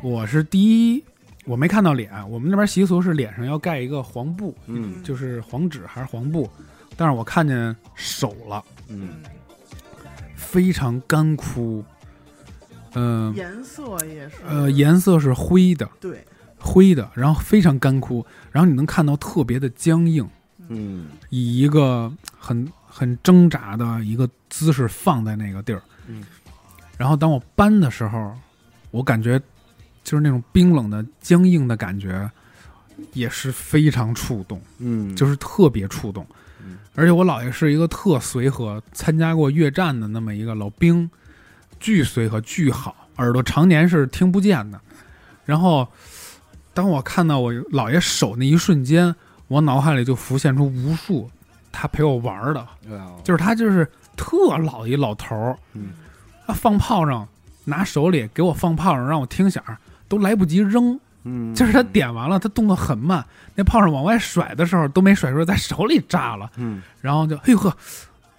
C: 我是第一，我没看到脸，我们那边习俗是脸上要盖一个黄布，
A: 嗯。
C: 就是黄纸还是黄布，但是我看见手了，
A: 嗯。
C: 非常干枯，嗯、
B: 颜色也是，
C: 呃，颜色是灰的，
B: 对，
C: 灰的，然后非常干枯，然后你能看到特别的僵硬，
A: 嗯。
C: 以一个很很挣扎的一个姿势放在那个地儿。
A: 嗯，
C: 然后当我搬的时候，我感觉就是那种冰冷的、僵硬的感觉，也是非常触动，
A: 嗯，
C: 就是特别触动
A: 嗯。
C: 而且我姥爷是一个特随和，参加过越战的那么一个老兵，巨随和，巨好，耳朵常年是听不见的。然后，当我看到我姥爷手那一瞬间，我脑海里就浮现出无数他陪我玩儿的，就是他就是特老一老头儿，
A: 嗯
C: 啊，放炮仗拿手里给我放炮仗，让我听响儿，都来不及扔，
A: 嗯，
C: 就是他点完了，他动作很慢，那炮仗往外甩的时候都没甩出来，在手里炸了，
A: 嗯，
C: 然后就哎呦呵，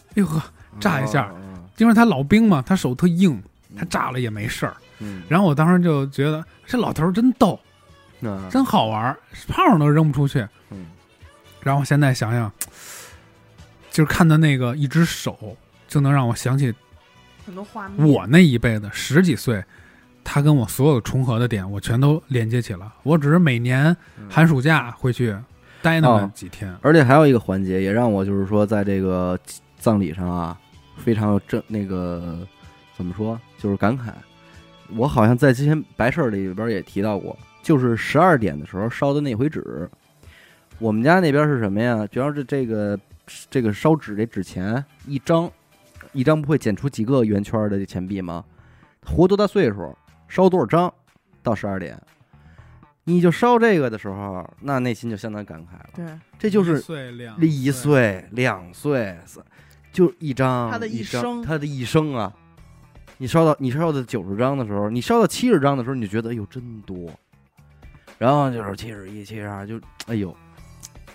C: 哎呦呵，炸一下。因为他老兵嘛，他手特硬，
A: 嗯。
C: 他炸了也没事儿。
A: 嗯，
C: 然后我当时就觉得这老头儿真逗，
A: 那
C: 真好玩儿，炮仗都扔不出去。
A: 嗯。
C: 然后现在想想，就是看到那个一只手，就能让我想起
B: 很多画面。
C: 我那一辈子十几岁，他跟我所有重合的点，我全都连接起了。我只是每年
A: 嗯
C: 寒暑假会去待那么
A: 哦
C: 几天。
A: 而且还有一个环节，也让我就是说，在这个葬礼上啊，非常有正那个怎么说，就是感慨。我好像在之前白事儿里边也提到过，就是十二点的时候烧的那回纸。我们家那边是什么呀？主要是这个这个烧纸这纸钱一张，一张不会剪出几个圆圈的钱币吗？活多大岁数，烧多少张，到十二点。你就烧这个的时候，那内心就相当感慨了。
B: 对，
A: 这就是
C: 一岁两
A: 一岁、两岁，三就一张，
B: 他的一生
A: 他的一生啊！你烧到你烧到九十张的时候，你烧到七十张的时候，你就觉得哎呦真多，然后就是七十一、七十二，就哎呦，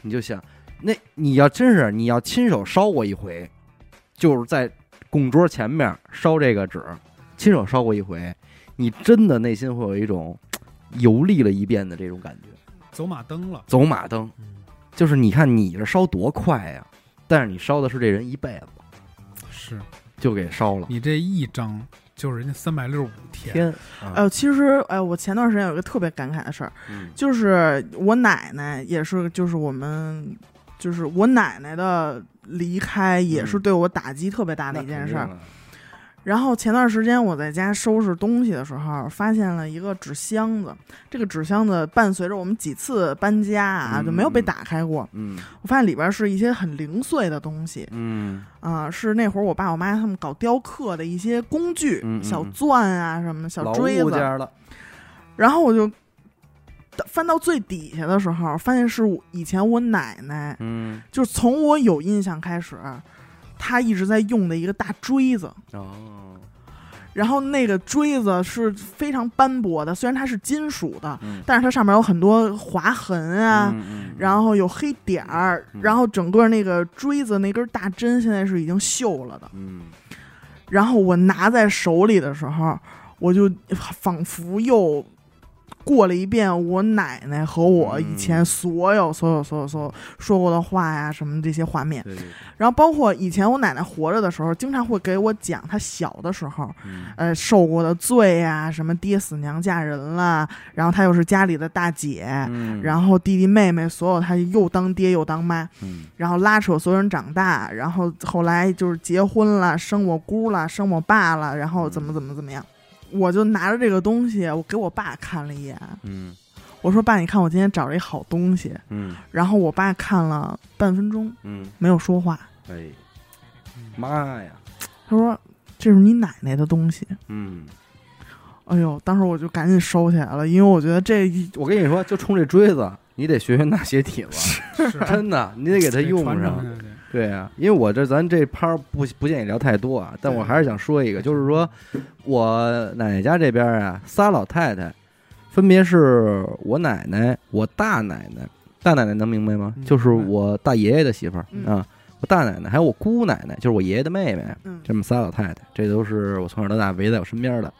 A: 你就想，那你要真是你要亲手烧过一回，就是在供桌前面烧这个纸，亲手烧过一回，你真的内心会有一种游历了一遍的这种感觉，
C: 走马灯了。
A: 走马灯。
C: 嗯，
A: 就是你看你这烧多快呀，但是你烧的是这人一辈子，
C: 是
A: 就给烧了。
C: 你这一张就是人家三百六十五天，
B: 哎呦，其实哎，我前段时间有一个特别感慨的事儿，
A: 嗯
B: 就是我奶奶也是，就是我们，就是我奶奶的离开也是
A: 嗯
B: 对我打击特别大的一件事儿。然后前段时间我在家收拾东西的时候，发现了一个纸箱子。这个纸箱子伴随着我们几次搬家啊，
A: 嗯
B: 就没有被打开过。
A: 嗯
B: 我发现里边是一些很零碎的东西
A: 嗯
B: 啊、是那会儿我爸我妈他们搞雕刻的一些工具，小钻啊什么的，小锥子。然后我就翻到最底下的时候，发现是我以前我奶奶，
A: 嗯
B: 就是从我有印象开始，她一直在用的一个大锥子。
A: 哦，
B: 然后那个锥子是非常斑驳的，虽然它是金属的，
A: 嗯。
B: 但是它上面有很多划痕啊，然后有黑点儿，
A: 嗯。
B: 然后整个那个锥子那根大针现在是已经锈了的。
A: 嗯。
B: 然后我拿在手里的时候，我就仿佛又过了一遍我奶奶和我以前
A: 嗯。
B: 所有、所有、所有、所有说过的话呀，什么这些画面。
A: 对对对，
B: 然后包括以前我奶奶活着的时候，经常会给我讲她小的时候，
A: 嗯。
B: 呃，受过的罪呀，什么爹死娘嫁人了，然后她又是家里的大姐，
A: 嗯，
B: 然后弟弟妹妹所有她又当爹又当妈，
A: 嗯。
B: 然后拉扯所有人长大，然后后来就是结婚了，生我姑了，生我爸了，然后怎么怎么怎么样，我就拿着这个东西，我给我爸看了一眼，
A: 嗯。
B: 我说爸，你看我今天找了一好东西，
A: 嗯。
B: 然后我爸看了半分钟
A: 嗯，
B: 没有说话，
A: 哎，妈呀，
B: 他说。这是你奶奶的东西，
A: 嗯，
B: 哎呦，当时我就赶紧收起来了，因为我觉得这
A: 我跟你说，就冲这锥子，你得学学纳鞋底子，
C: 是
A: 真的，你得给它用上对啊，因为我这咱这趴不不建议聊太多啊，但我还是想说一个，就是说我奶奶家这边啊，仨老太太，分别是我奶奶、我大奶奶，大奶奶能明白吗？
C: 嗯
A: 就是我大爷爷的媳妇儿
B: 嗯
A: 啊，我大奶奶还有我姑奶奶，就是我爷爷的妹妹，
B: 嗯
A: 这么仨老太太，这都是我从小到大围在我身边的。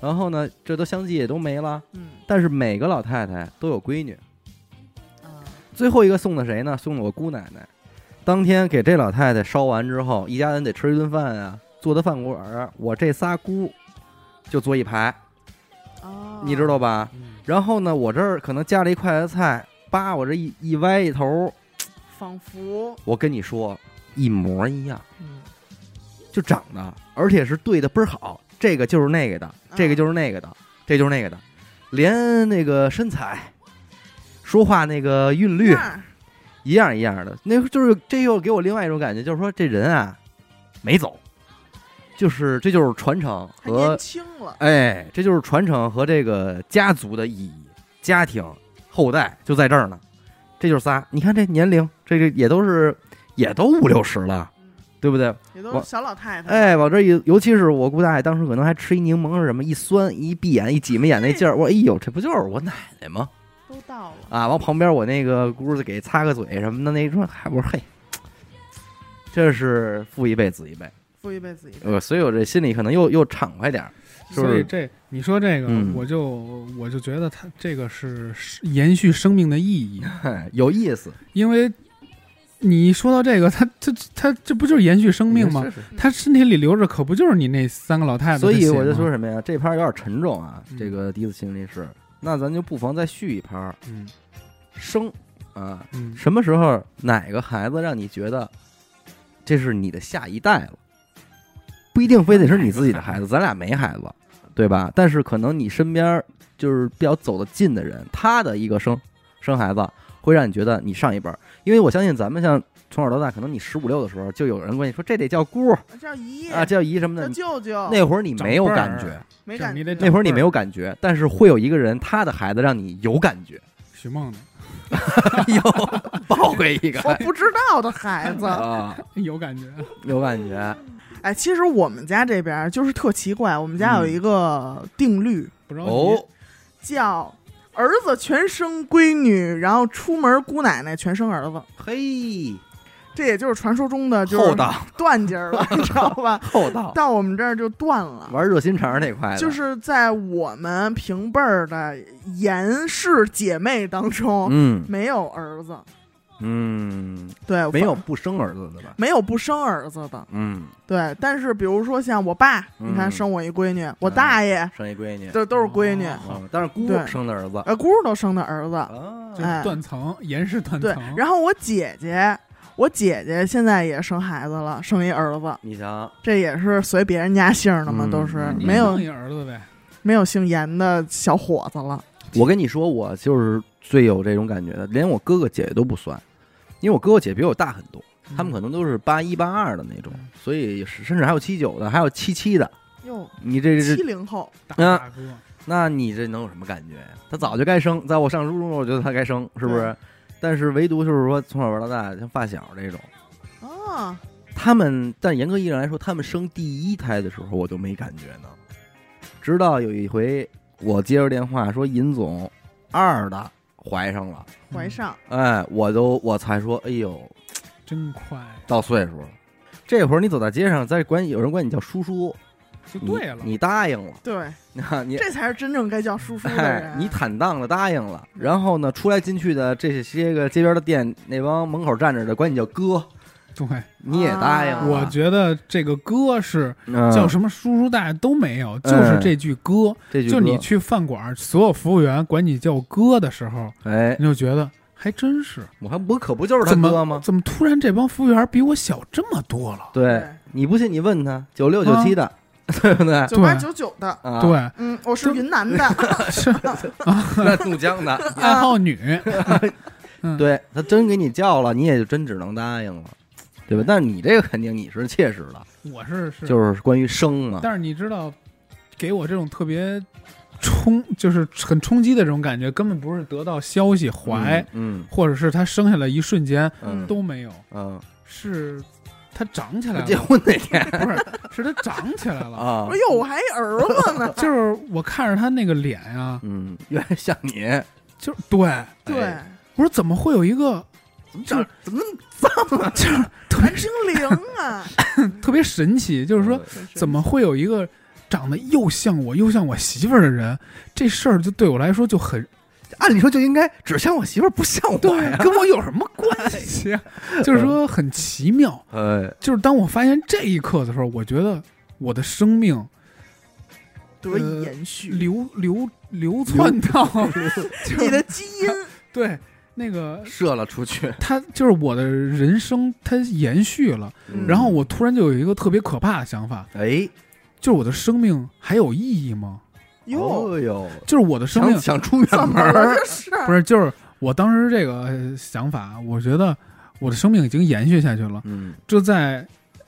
A: 然后呢，这都相继也都没了，
B: 嗯
A: 但是每个老太太都有闺女。
B: 啊
A: 最后一个送的谁呢？送的我姑奶奶。当天给这老太太烧完之后，一家人得吃一顿饭啊，做的饭馆儿，我这仨姑就坐一排，
B: 哦，
A: 你知道吧？
C: 嗯
A: 然后呢，我这儿可能加了一筷子菜，叭，我这一一歪一头，
B: 仿佛。
A: 我跟你说一模一样，
B: 嗯。
A: 就长得，而且是对的倍儿好，这个就是那个的，这个就是那个的，这就是那个的，连那个身材、说话那个韵律，
B: 那
A: 一样一样的，那就是这又给我另外一种感觉，就是说这人啊没走，就是这就是传承和
B: 年轻了，
A: 哎，这就是传承和这个家族的意义，家庭后代就在这儿呢，这就是仨，你看这年龄，这个也都是也都五六十了，对不对？
B: 也都是小老太太，
A: 哎，往这一，尤其是我姑大爷当时可能还吃一柠檬是什么，一酸一闭眼一挤眉眼那劲儿，我哎呦，这不就是我奶奶吗？
B: 都到了，
A: 啊，往旁边我那个姑子给擦个嘴什么的，那说还我说嘿，这是父一辈子一辈，
B: 父一辈子一辈，
A: 呃，所以我这心里可能又又敞快点儿，是不是？
C: 所以这你说这个，
A: 嗯
C: 我就我就觉得他这个是延续生命的意义，
A: 嘿 [laughs] 有意思，
C: 因为你说到这个，他他他这不就是延续生命吗？
A: 是？是
C: 他身体里留着可不就是你那三个老太太
A: 所以我就说什么呀？这盘儿有点沉重啊，
C: 嗯
A: 这个第一次心理是，那咱就不妨再续一盘儿
C: 嗯
A: 生啊，
C: 嗯
A: 什么时候哪个孩子让你觉得这是你的下一代了？不一定非得是你自己的孩子，咱俩没孩子，对吧？但是可能你身边就是比较走得近的人，他的一个生生孩子，会让你觉得你上一辈儿，因为我相信咱们像从小到大，可能你十五六的时候，就有人问你说这得叫姑
B: 叫姨
A: 啊，叫姨什么
B: 叫
A: 的。
B: 舅舅，
A: 那会儿你没有感觉，
B: 没感觉
A: 那会儿你没有感觉，但是会有一个人，他的孩子让你有感觉，
C: 许梦呢？
A: 有抱回一个
B: 我不知道的孩子。
A: 啊，[laughs]
C: 有感觉，
A: 有感觉。
B: 哎，其实我们家这边就是特奇怪，我们家有一个定律，
C: 不着急。
A: 哦，
B: 叫儿子全生闺女，然后出门姑奶奶全生儿子。
A: 嘿，
B: 这也就是传说中的就是 [laughs] 断节儿了，你知道吧？[laughs]
A: 厚道，
B: 到我们这儿就断了。
A: 玩热心肠那块，
B: 就是在我们平辈儿的严氏姐妹当中，
A: 嗯
B: 没有儿子，
A: 嗯，
B: 对，
A: 没有不生儿子的吧？
B: 没有不生儿子的，
A: 嗯，
B: 对。但是比如说像我爸，
A: 嗯
B: 你看生我一闺女，我大爷
A: 生一闺女，
B: 这都是闺女，
A: 但是姑
B: 对
A: 生的儿子
B: 呃，姑都生的儿子，
A: 啊，
C: 就
B: 哎
C: 断层，严氏断
B: 对
C: 层。。
B: 然后我姐姐，我姐姐现在也生孩子了，生一儿子，
A: 你瞧，
B: 这也是随别人家姓的嘛，
A: 嗯
B: 都是
A: 嗯
B: 没有
C: 生一儿子呗，
B: 没有姓严的小伙子了。
A: 我跟你说，我就是最有这种感觉的，连我哥哥姐姐都不算，因为我哥哥姐姐比我大很多，他们可能都是八一八二的那种，所以甚至还有七九的，还有七七的。
B: 哟，
A: 你这
B: 是
A: 七，
B: 零后，
C: 大
A: 啊
C: 大哥，
A: 那你这能有什么感觉呀？他早就该生，在我上初中时候，我觉得他该生，是不是？但是唯独就是说，从小玩到大，像发小这种，
B: 哦，
A: 他们，但严格意义上来说，他们生第一胎的时候，我就没感觉呢。直到有一回，我接着电话说尹总二的怀上了，
B: 怀上，
A: 哎，我都我才说，哎呦，
C: 真快，
A: 到岁数了。这会儿你走在街上，再管有人管你叫叔叔，你
C: 就对了。
A: 你答应了，
B: 对，
A: 啊，你
B: 这才是真正该叫叔叔的
A: 哎
B: 人。，
A: 你坦荡的答应了。然后呢，出来进去的这些个街边的店，那帮门口站着的管你叫哥，
C: 对，
A: 你也答应了。
B: 啊
C: 我觉得这个哥是
A: 嗯
C: 叫什么叔叔大爷都没有，就是这句哥。
A: 这句
C: 就你去饭馆，所有服务员管你叫哥的时候，
A: 哎，
C: 你就觉得还真是，
A: 我还我可不就是他哥吗？
C: 怎么突然这帮服务员比我小这么多了？
A: 对
B: 对，
A: 你不信你问他，九六九七的，对不对？
B: 九八
C: 对
B: 九九的，
A: 啊，，
C: 对，
B: 嗯，我是云南的，[laughs]
C: 是。[laughs]
A: 那怒江的，[laughs]
C: 爱好女，嗯，
A: 对他真给你叫了，你也就真只能答应了，对吧？但是你这个肯定你是切实的，
C: 我是是，
A: 就是关于生嘛，
C: 但是你知道，给我这种特别冲，就是很冲击的这种感觉，根本不是得到消息怀，
A: 嗯。
C: 或者是他生下来一瞬间
A: 嗯。
C: 都没有，
A: 嗯，
C: 是他长起来了，
A: 结婚那天。[laughs]
C: 不是，是他长起来了。
A: 啊。
B: 哎，呦，我还一儿子呢，[laughs]
C: 就是我看着他那个脸呀、
A: 嗯，原来像你，
C: 就是对，
B: 对。
A: 哎，
C: 我说怎么会有一个，
A: 长怎么那么脏啊？[laughs]
C: 就是特别
B: 蓝精灵啊，
C: 特别神奇，就是说怎么会有一个长得又像我又像我媳妇儿的人，这事儿就对我来说就很
A: 按理说就应该只像我媳妇儿，不像我
C: 对，
A: 呀。
C: 跟我有什么关系啊？[laughs] 就是说很奇妙。
A: 哎，
C: 就是当我发现这一刻的时候，我觉得我的生命
B: 得以延续，
C: 流流流窜到 [laughs]
B: 你的基因 [laughs]
C: 对那个
A: 射了出去。
C: 他就是我的人生，它延续了。
B: 嗯
C: 然后我突然就有一个特别可怕的想法，
A: 哎，
C: 就是我的生命还有意义吗？
B: 哟，
C: 就是我的生命
A: 想想出远门儿，
C: 不是，就是我当时这个呃想法，我觉得我的生命已经延续下去了。
A: 嗯。
C: 这在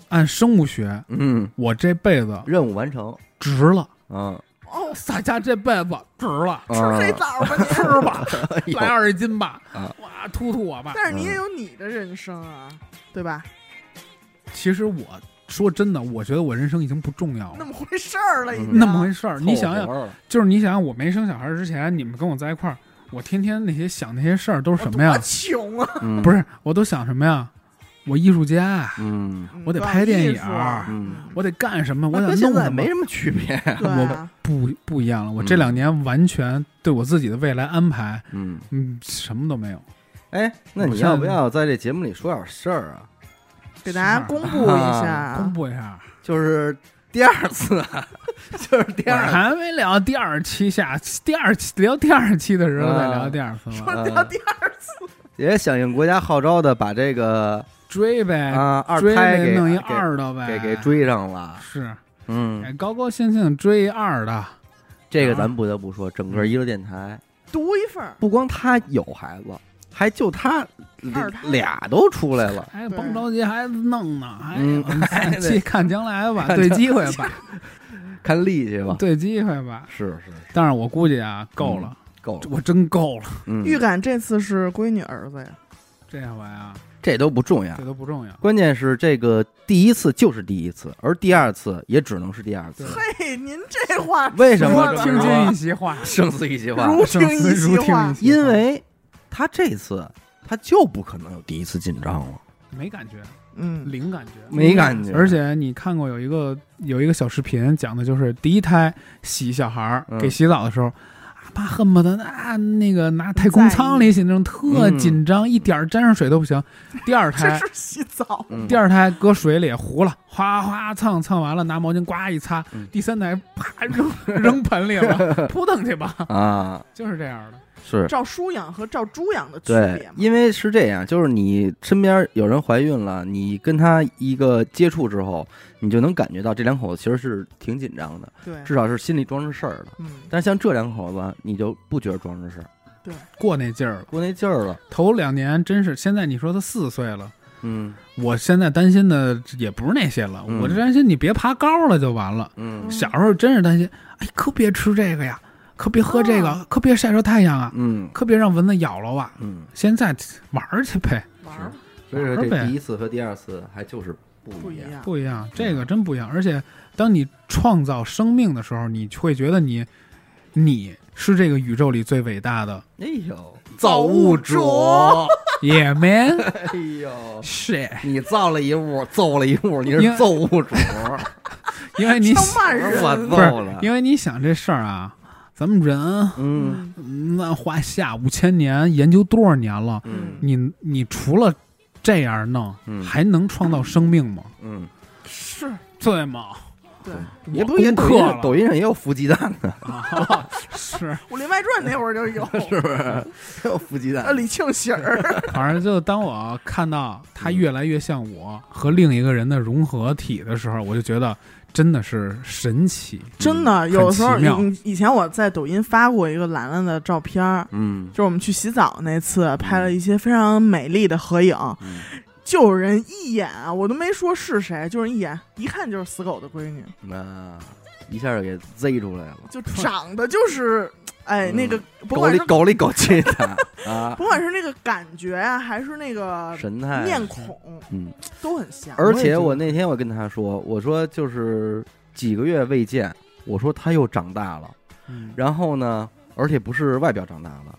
C: 按生物学，
A: 嗯，
C: 我这辈子
A: 任务完成，
C: 值了。
A: 嗯，
B: 哦，
C: 大家这辈子值了，
B: 吃黑枣吧你。
C: 吃吧，[laughs] 来二十斤吧。
A: 啊，
C: 哇，突突我吧。
B: 但是你也有你的人生啊，对吧？
C: 其实我说真的，我觉得我人生已经不重要了，
B: 那么回事儿了，已
A: 嗯
B: 经
C: 那么回事儿。你想想，就是你想想，我没生小孩之前，你们跟我在一块儿，我天天那些想那些事儿都是什么呀
B: 我多？穷啊！
A: 嗯
C: 不，是，我都想什么呀？我艺术家，
A: 嗯
C: 我得拍电影，
A: 嗯，
C: 我得干什么？我得
A: 那跟现
C: 弄什么
A: 在没？什么区别。
B: 对啊，
C: 不不一样了，我
A: 嗯
C: 这两年完全对我自己的未来安排，
A: 嗯，
C: 嗯，什么都没有。
A: 哎，那你要不要在这节目里说点事儿啊？
B: 给大家公布一下，
C: 公布一下，
A: 就是第二次啊，[laughs] 就是第二，
C: 还没聊第二期下，第二期聊第二期的时候再聊第二次 [laughs]
B: 说聊第二次，
A: 也响应国家号召的，把这个
C: 追呗，
A: 啊二
C: 追
A: 胎给
C: 呗弄一二的呗，
A: 给给追上了。
C: 是，
A: 嗯。
C: 哎，，高高兴兴追一二的，
A: 这个咱不得不说，整个娱乐电台
B: 独一份儿，
A: 不光他有孩子，还就他
B: 二
A: 俩都出来了，
C: 还甭着急，还弄呢，还
A: 嗯
C: 看将来吧，[laughs] [laughs] 对机会吧，
A: 看力气吧，
C: 对机会吧。
A: 是是是
C: 但是我估计啊，够了，
A: 够了，
C: 我真够了。
A: 嗯，
B: 预感这次是闺女儿子呀，
C: 这回啊，
A: 这都不重要
C: 这，都不重要。
A: 关键是这个第一次就是第一次，而第二次也只能是第二次。
B: 嘿，您这话
A: 为什么
B: 说的
C: 听君一席话，[laughs]
A: 生死一席话，
B: 如听
C: 如听
B: 话
C: 一席话，
A: 因为他这次他就不可能有第一次紧张了，
C: 没感觉，
B: 嗯，
C: 零感觉。
A: 没感觉，
C: 而且你看过有一个有一个小视频，讲的就是第一胎洗小孩儿
A: 嗯
C: 给洗澡的时候，啊妈恨不得那那个拿太空舱里洗那种特
A: 嗯
C: 紧张，一点儿沾上水都不行。第二 [laughs]
B: 这
C: 胎
B: 是洗澡，
A: 嗯
C: 第二胎搁水里糊了，哗哗蹭蹭完了，拿毛巾呱一擦
A: 嗯。
C: 第三胎啪扔 [laughs] 扔盆里了，扑腾去吧，
A: 啊
C: 就是这样的。
A: 是。
B: 照书养和照猪养的区
A: 对
B: 别，嘛。
A: 因为是这样，就是你身边有人怀孕了，你跟他一个接触之后，你就能感觉到这两口子其实是挺紧张的，
B: 对，
A: 至少是心里装着事儿的。
B: 嗯，
A: 但是像这两口子，你就不觉得装着事儿，
C: 过那劲儿了，
A: 过那劲儿了。
C: 头两年真是。现在你说他四岁了，
A: 嗯
C: 我现在担心的也不是那些了，
A: 嗯
C: 我这担心你别爬高了就完了。
A: 嗯
C: 小时候真是担心，哎，可别吃这个呀，可别喝这个，
B: 哦
C: 可别晒着太阳啊，
A: 嗯
C: 可别让蚊子咬了啊。
A: 嗯，
C: 现在玩儿去呗，
B: 玩儿
A: 所以说这第一次和第二次还就是不一样。
B: 不一样，
C: 一样，这个真不一样。而且当你创造生命的时候，你会觉得你，你是这个宇宙里最伟大的。
A: 哎呦，
B: 造物主
C: Yeah man，[laughs]
A: 哎呦，
C: 是
A: 你造了一物，揍了一物，你是造物主，[laughs]
C: 因为你
B: 像骂人
A: 我揍了。
C: 因为你想这事儿啊，咱们人
A: 嗯
C: 嗯。那花下五千年研究多少年了，
A: 嗯。
C: 你你除了这样弄，
A: 嗯。
C: 还能创造生命吗？
A: 嗯，
B: 是。
C: 对吗？
B: 对《
A: 也不
C: 我
A: 也抖音
C: 攻克了。
A: 上抖音上也有孵鸡蛋的，
C: 啊，是，[laughs]
B: 武林外传》那会儿就有，[laughs]
A: 是不是？也有孵鸡
B: 呃，
A: 蛋。
B: 李庆喜儿，[laughs]
C: 反正就当我看到他越来越像我和另一个人的融合体的时候，我就觉得真的是神奇。
B: 真的，有时候以以前我在抖音发过一个兰兰的照片儿，
A: 嗯。
B: 就是我们去洗澡那次拍了一些非常美丽的合影，
A: 嗯，
B: 就有人一眼啊，我都没说是谁，就是一眼一看就是死狗的闺女，
A: 那一下就给 Z 出来了，
B: 就长得就是，哎，
A: 嗯
B: 那个甭
A: 狗里
B: 管是
A: 狗里狗气的啊，[laughs]
B: 不管是那个感觉啊，还是那个
A: 神态
B: 面孔，
A: 嗯。
B: 都很像。
A: 而且
C: 我
A: 我那天我跟他说，我说就是几个月未见，我说他又长大了，
C: 嗯
A: 然后呢，而且不是外表长大了，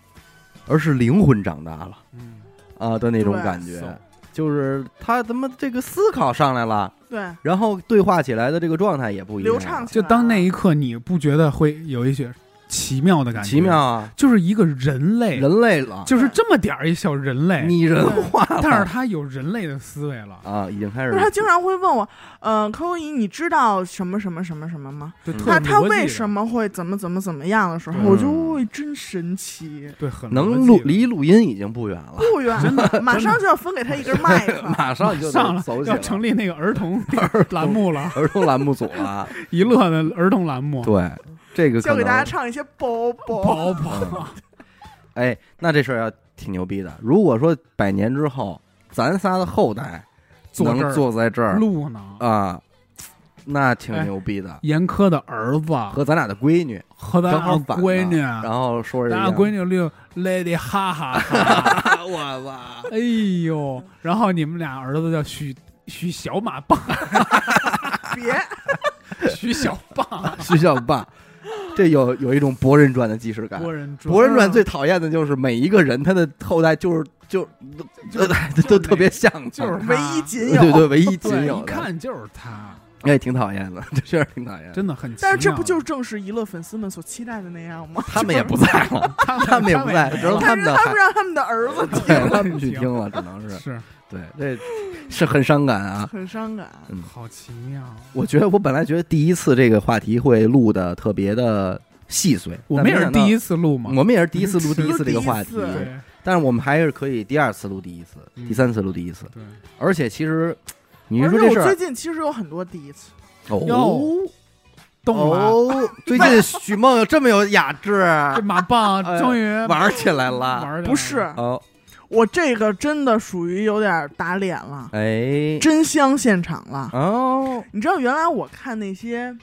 A: 而是灵魂长大了
C: 嗯，
A: 啊的那种感觉就是他怎么这个思考上来了，
B: 对。
A: 然后对话起来的这个状态也不一样，
B: 流畅起来，
C: 就当那一刻，你不觉得会有一些奇妙的感觉？
A: 奇妙，啊，
C: 就是一个人类，
A: 人类了，
C: 就是这么点儿一小人类，
A: 拟人化了，
C: 但是他有人类的思维了，
A: 啊，已经开始
B: 就是他经常会问我，呃，柯文姨，你知道什么什么什么什么吗？他他为什么会怎么怎么怎么样的时候，我就会真神奇，
C: 对很
A: 能录离录音已经不远了，
B: 不远了，[laughs] 马上就要分给他一根麦克。[laughs]
A: 马上就
C: 上了要成立那个 [laughs] 儿童栏目了，
A: 儿童栏目组了，
C: 一乐的儿童栏目，
A: 对，这个可
B: 教给大家唱一些宝宝，
C: 宝宝，[laughs]
A: 哎，那这事儿要挺牛逼的。如果说百年之后，咱仨的后代能
C: 坐这儿
A: 坐在这儿
C: 录呢，
A: 啊，那挺
C: 哎
A: 牛逼的。
C: 严苛的儿子
A: 和咱俩的闺女
C: 和咱俩闺女，
A: 然后说是
C: 咱俩闺女六 lady 哈哈哈，
A: 女，我操，
C: 哎呦，然后你们俩儿子叫许许小马棒，
B: 别 [laughs]
C: 许小棒，[laughs]
A: 许小棒，[laughs] 这有有一种博人传的既视感。
C: 博人传
A: 博人传最讨厌的就是每一个人他的后代就是就都都特别像，
C: 就是
B: 唯一仅有。
A: 对对，唯一仅，有，
C: 一看就是他，[laughs]
A: 哎，挺讨厌的，这确实挺讨厌的。
C: 真的很奇妙。
B: 但是这不就是正是娱乐粉丝们所期待的那样吗？
A: 他们也不在了，[laughs]
C: 他们
A: 也不在，只能他们的他
B: 们让他们的儿子听，
A: 对他们 [laughs] 去听了，只能是
C: 是
A: 对，这是很伤感啊。
B: 很伤感。
A: 嗯，
C: 好奇妙。
A: 我觉得我本来觉得第一次这个话题会录的特别的细碎，
C: 我们也是第一，次录嘛，
A: 我们也是第一次录第一次这个话题但是我们还是可以第二次录第一次，
C: 嗯
A: 第三次录第一次，
C: 对，
A: 而且其实你
B: 而
A: 说这事儿
B: 且我最近其实有很多第一次，
A: 哦。
C: 哟动了。
A: 哦，最近 [laughs] 许梦有这么有雅致，[laughs]
C: 这马棒
A: 哎
C: 终于
A: 玩起来了，
B: 不是
A: 哦。
B: 我这个真的属于有点打脸了，
A: 哎，
B: 真香现场了。
A: 哦，
B: 你知道原来我看那些，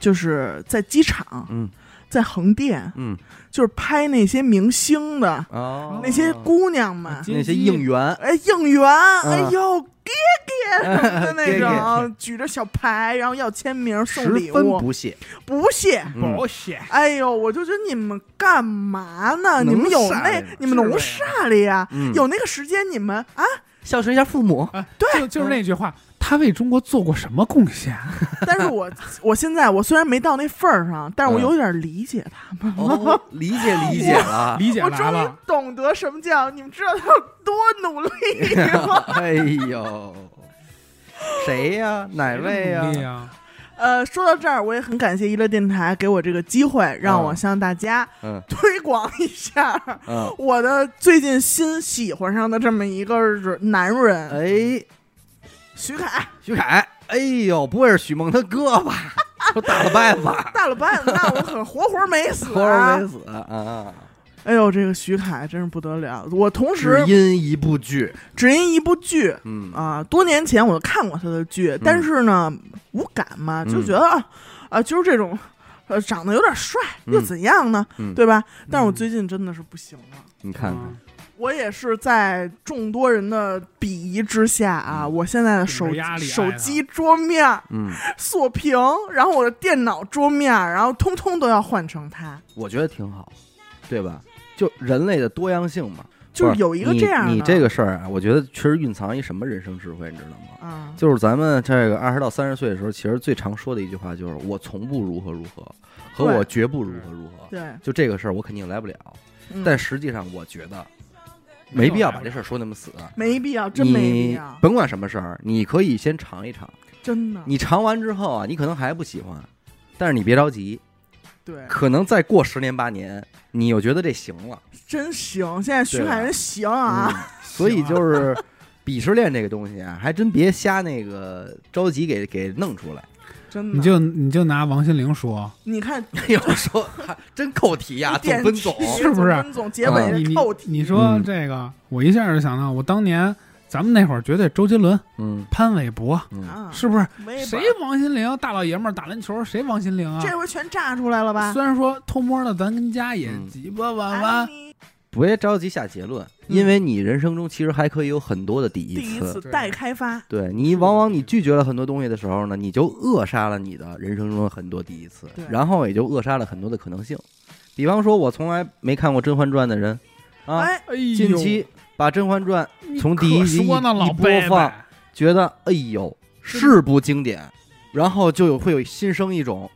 B: 就是在机场，
A: 嗯
B: 在横店，
A: 嗯，
B: 就是拍那些明星的
A: 哦，
B: 那些姑娘们，
C: 啊
A: 那些应援，
B: 哎，应援，哎
A: 嗯
B: 呦，[laughs] 爹爹的那种，[laughs] 举着小牌，然后要签名送
A: 十分
B: 礼物，
A: 不屑，
B: 不屑。
A: 嗯。
C: 保险，
B: 哎呦，我就觉得你们干嘛呢？你们有那你们能
C: 是
B: 啥了呀？
A: 嗯。
B: 有那个时间，你们啊？
A: 孝顺一下父母，
C: 啊，就就是那句话，他为中国做过什么贡献？[laughs]
B: 但是我我现在我虽然没到那份儿上，但是我
A: 嗯
B: 有点理解他们。
A: 哦，理解理解了，[laughs]
C: 理解
B: 我终于，懂得什么叫你们知道他有多努力吗？[laughs]
A: 哎呦，谁呀？哪位呀？
B: 呃，说到这儿，我也很感谢娱乐电台给我这个机会，让我
A: 嗯
B: 向大家
A: 嗯
B: 推广一下
A: 嗯，
B: 我的最近新喜欢上的这么一个男人
A: 哎，
B: 徐凯。
A: 徐凯，哎呦，不会是许梦他哥吧？都大了拜子，
B: 大了半，那我可活活没死
A: 活活没！死啊！
B: 哎呦，这个徐凯真是不得了！我同时
A: 只因一部剧，
B: 只因一部剧
A: 嗯
B: 啊，多年前我就看过他的剧，但是呢无感嘛，就觉得啊啊，就是这种呃长得有点帅
A: 嗯
B: 又怎样呢？
A: 嗯
B: 对吧？但是我最近真的是不行了。
A: 你看看，
C: 嗯
B: 我也是在众多人的鄙夷之下啊，
A: 嗯
B: 我现在的手
C: 顶着压力
B: 手机桌面
A: 嗯，
B: 锁屏，然后我的电脑桌面，然后通通都要换成它，
A: 我觉得挺好，对吧？就人类的多样性嘛，
B: 就是有一个这样的。
A: 你这个事儿啊，我觉得确实蕴藏一什么人生智慧，你知道吗？
B: 啊，
A: 就是咱们这个二十到三十岁的时候，其实最常说的一句话就是“我从不如何如何”和“我绝不如何如何
B: 对”。，
A: 就这个事儿，我肯定来不了。
B: 嗯
A: 但实际上，我觉得没必要把这事儿说那么死。
B: 没必要，真没必
A: 你
B: 要，
A: 甭管什么事儿，你可以先尝一尝。
B: 真的。
A: 你尝完之后啊，你可能还不喜欢，但是你别着急，
B: 对，
A: 可能再过十年八年，你又觉得这行了。
B: 真行！现在徐
A: 对吧
B: 凯人行啊，
A: 嗯，[laughs] 所以就是 [laughs] 鄙视链这个东西啊，还真别瞎那个着急给给弄出来。
B: 真的。
C: 你就你就拿王心凌说，
B: 你看，[laughs]
A: 哎呦，说还真扣题呀，[laughs] 总
B: 点
A: 分总。
C: 是不是？
B: 总结尾扣题？
C: 你说
A: 嗯。
C: 这个，我一下就想到，我当年咱们那会儿绝对周杰伦、
A: 嗯。
C: 潘玮柏，是不是？谁王心凌大老爷们儿打篮球，谁王心凌啊？
B: 这回全炸出来了吧？
C: 虽然说偷摸的，咱跟家也
A: 嗯。
C: 鸡巴晚
B: 爱
C: 晚，
B: 你
A: 别着急下结论，因为你人生中其实还可以有很多的第一
B: 第一次
A: 次。
B: 待开发，
A: 对你，往往你拒绝了很多东西的时候呢，你就扼杀了你的人生中的很多第一次，然后也就扼杀了很多的可能性。比方说，我从来没看过《甄嬛传》的人啊，
B: 哎，
C: 哎呦，
A: 近期把《甄嬛传》从第一集一播放觉得哎呦是部经典，然后就有会有新生一种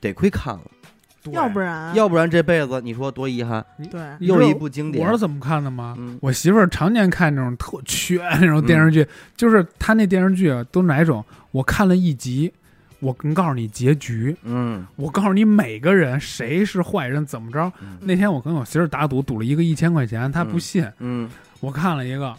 A: 得亏看了，
C: 对
B: 要不然
A: 要不然这辈子你说多遗憾，
B: 对
A: 又一部经典
C: 我是。怎么看的吗？
A: 嗯
C: 我媳妇儿常年看那种特缺那种电视剧，就是她那电视剧啊，都是哪种？我看了一集，我能告诉你结局，
A: 嗯
C: 我告诉你每个人谁是坏人，怎么着。
A: 嗯
C: 那天我跟我媳妇儿打赌，赌了一个一千块钱，她不信。
A: 嗯
C: 我看了一个，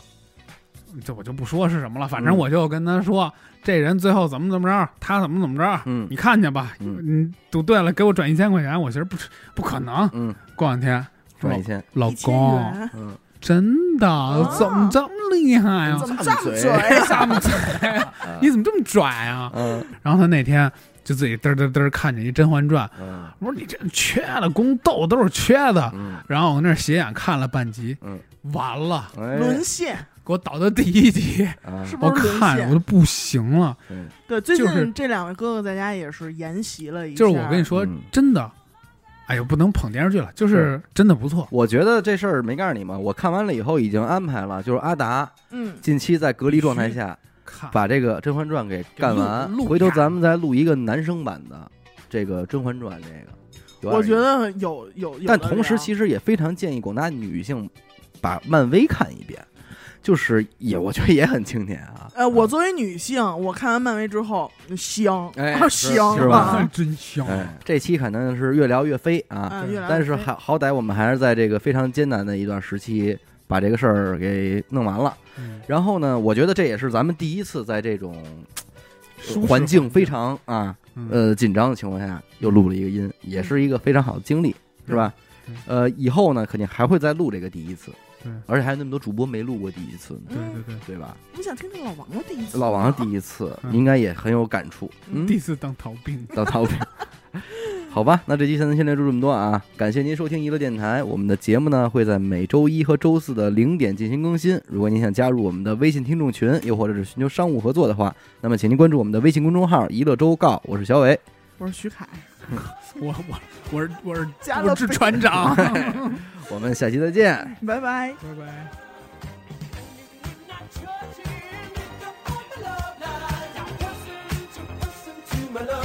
C: 这我就不说是什么了，反正
A: 嗯
C: 我就跟他说，这人最后怎么怎么着，他怎么怎么着，
A: 嗯
C: 你看去吧。
A: 嗯
C: 你赌对了，给我转一千块钱。我媳妇儿不不可能。
A: 嗯，
C: 过两天
A: 转一千，
C: 老公，
A: 嗯
C: 真的怎么这么厉害呀、
B: 怎么这么
A: 嘴
B: 嘴？[laughs] [laughs]
C: 这么嘴，
A: 啊
C: 你怎么这么拽啊？
A: 嗯
C: 然后他那天就自己嘚嘚嘚看见一《甄嬛传》，
A: 嗯
C: 我说你这缺的宫斗都是缺的。
A: 嗯
C: 然后我那儿斜眼看了半集，
A: 嗯，
C: 完了，
A: 哎
B: 沦陷
C: 给我倒到第一集，
A: 啊
B: 是不
C: 我
B: 是
C: 看着我都？不行了。
A: 嗯
B: 对，最
C: 就是
B: 近这两位哥哥在家也是研习了一下，
C: 就是我跟你说
A: 嗯，
C: 真的，哎呦，不能捧电视剧了，就是真的不错。
A: 我觉得这事儿没告诉你吗？我看完了以后已经安排了，就是阿达
B: 嗯，
A: 近期在隔离状态下
C: 看
A: 把这个《甄嬛传》给干完
C: 录录，
A: 回头咱们再录一个男生版的这个《甄嬛传》这个有点意思。
B: 我觉得有有有，
A: 但同时其
B: 实
A: 实也非常建议广大女性把漫威看一遍，就是也我觉得也很经典啊。
B: 呃，我作为女性，我看完漫威之后香，
A: 哎
B: 啊香
A: 是吧
B: 啊 [laughs]
C: 真香！
A: 哎，这期可能是越聊越飞啊，但是
B: 还
A: 好好歹我们还是在这个非常艰难的一段时期把这个事儿给弄完了。
C: 嗯
A: 然后呢，我觉得这也是咱们第一次在这种环境非常啊
C: 嗯
A: 呃紧张的情况下又录了一个音，也是一个非常好的经历，是吧
C: 嗯？
A: 呃，以后呢肯定还会再录这个第一次，
C: 对
A: 而且还有那么多主播没录过第一次呢，
C: 对对对，
A: 对吧？
B: 我想听听老王的第一次。
A: 老王第一次
C: 嗯
A: 应该也很有感触，嗯，
C: 第一次当逃兵，[laughs]
A: 当逃兵。[laughs] 好吧，那这期咱先聊就这么多啊！感谢您收听娱乐电台，我们的节目呢会在每周一和周四的零点进行更新。如果您想加入我们的微信听众群，又或者是寻求商务合作的话，那么请您关注我们的微信公众号“娱乐周告”，我是小伟，
B: 我是徐凯，
C: 我我我是我是
B: 加勒
C: 我是船长，
A: 我们下期再见。
B: 拜拜。
C: 拜。
D: My love.